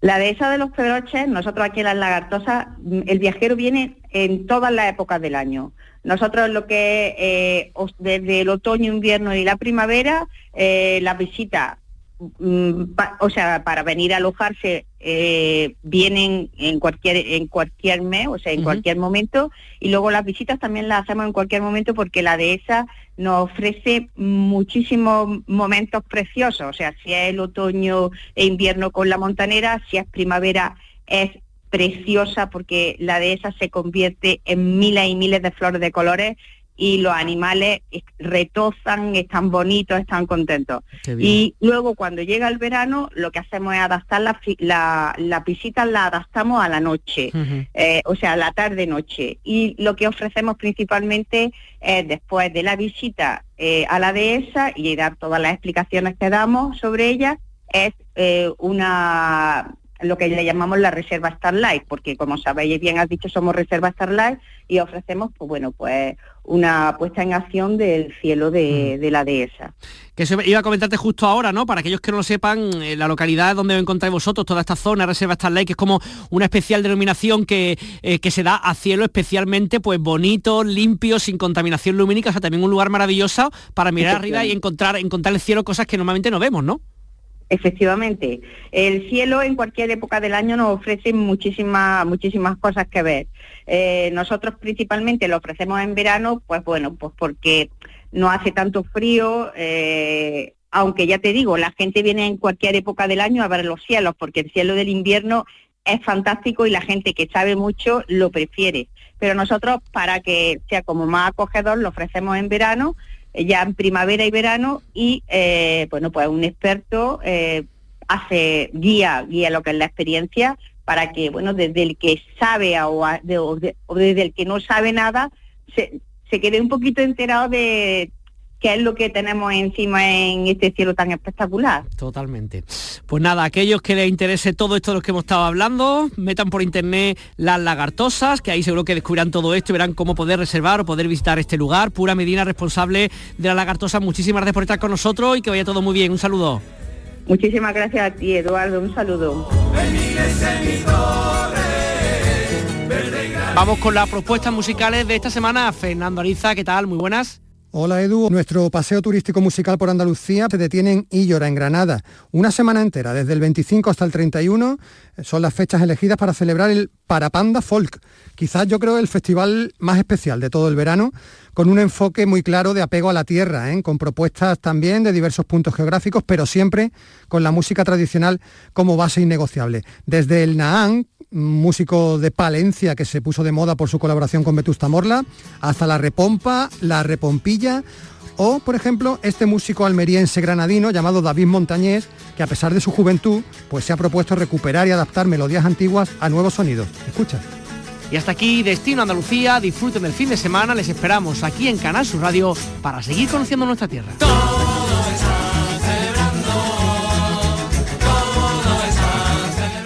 La dehesa de los Pedroches, nosotros aquí en las Lagartosas, mm, el viajero viene en todas las épocas del año. Nosotros lo que eh, desde el otoño, invierno y la primavera, eh, las visitas, mm, o sea, para venir a alojarse, eh, vienen en cualquier en cualquier mes, o sea, en cualquier momento, y luego las visitas también las hacemos en cualquier momento porque la dehesa nos ofrece muchísimos momentos preciosos, o sea, si es el otoño e invierno con la montanera, si es primavera es preciosa porque la dehesa se convierte en miles y miles de flores de colores y los animales es- retozan, están bonitos, están contentos. Y luego cuando llega el verano, lo que hacemos es adaptar la, la, la visita, la adaptamos a la noche, eh, o sea, a la tarde-noche. Y lo que ofrecemos principalmente es después de la visita eh, a la dehesa y dar todas las explicaciones que damos sobre ella, es eh, una lo que le llamamos la reserva Starlight, porque como sabéis bien has dicho somos reserva Starlight y ofrecemos pues bueno pues una puesta en acción del cielo de, de la dehesa. Que eso iba a comentarte justo ahora, ¿no? Para aquellos que no lo sepan, eh, la localidad donde encontráis vosotros, toda esta zona, Reserva Starlight, que es como una especial denominación que, eh, que se da a cielo especialmente pues bonito, limpio, sin contaminación lumínica, o sea, también un lugar maravilloso para mirar arriba y encontrar, encontrar el cielo cosas que normalmente no vemos, ¿no? Efectivamente, el cielo en cualquier época del año nos ofrece muchísimas muchísimas cosas que ver. Eh, nosotros principalmente lo ofrecemos en verano, pues bueno, pues porque no hace tanto frío, eh, aunque ya te digo, la gente viene en cualquier época del año a ver los cielos, porque el cielo del invierno es fantástico y la gente que sabe mucho lo prefiere. Pero nosotros, para que sea como más acogedor, lo ofrecemos en verano, ya en primavera y verano, y eh, bueno, pues un experto eh, hace guía, guía lo que es la experiencia, para que, bueno, desde el que sabe o, o desde el que no sabe nada, se, se quede un poquito enterado de qué es lo que tenemos encima en este cielo tan espectacular. Totalmente. Pues nada, aquellos que les interese todo esto de lo que hemos estado hablando, metan por internet las lagartosas, que ahí seguro que descubrirán todo esto y verán cómo poder reservar o poder visitar este lugar. Pura Medina, responsable de las lagartosas, muchísimas gracias por estar con nosotros y que vaya todo muy bien. Un saludo. Muchísimas gracias a ti, Eduardo. Un saludo. Vamos con las propuestas musicales de esta semana. Fernando Ariza, ¿qué tal? Muy buenas. Hola Edu, nuestro paseo turístico musical por Andalucía se detiene en Illora, en Granada. Una semana entera, desde el 25 hasta el 31, eh, son las fechas elegidas para celebrar el Parapanda Folk, quizás yo creo el festival más especial de todo el verano, con un enfoque muy claro de apego a la tierra, ¿eh? con propuestas también de diversos puntos geográficos, pero siempre con la música tradicional como base innegociable. Desde el Nahán, músico de Palencia que se puso de moda por su colaboración con Vetusta Morla, hasta la repompa, la repompilla o, por ejemplo, este músico almeriense granadino llamado David Montañés, que a pesar de su juventud, pues se ha propuesto recuperar y adaptar melodías antiguas a nuevos sonidos. Escucha. Y hasta aquí, Destino Andalucía. Disfruten del fin de semana. Les esperamos aquí en Canal Sur Radio para seguir conociendo nuestra tierra.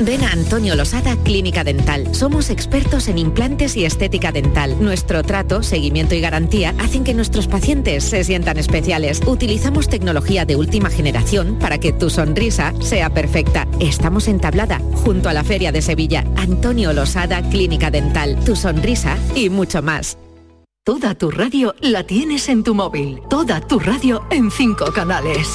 Ven a Antonio Losada Clínica Dental. Somos expertos en implantes y estética dental. Nuestro trato, seguimiento y garantía hacen que nuestros pacientes se sientan especiales. Utilizamos tecnología de última generación para que tu sonrisa sea perfecta. Estamos en Tablada, junto a la Feria de Sevilla. Antonio Losada Clínica Dental. Tu sonrisa y mucho más. Toda tu radio la tienes en tu móvil. Toda tu radio en cinco canales.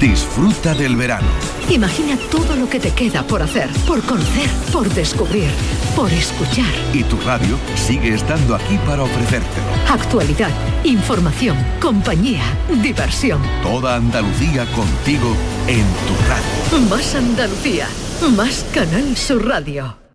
Disfruta del verano. Imagina todo lo que te queda por hacer, por conocer, por descubrir, por escuchar. Y tu radio sigue estando aquí para ofrecértelo. Actualidad, información, compañía, diversión. Toda Andalucía contigo en tu radio. Más Andalucía, más Canal Sur Radio.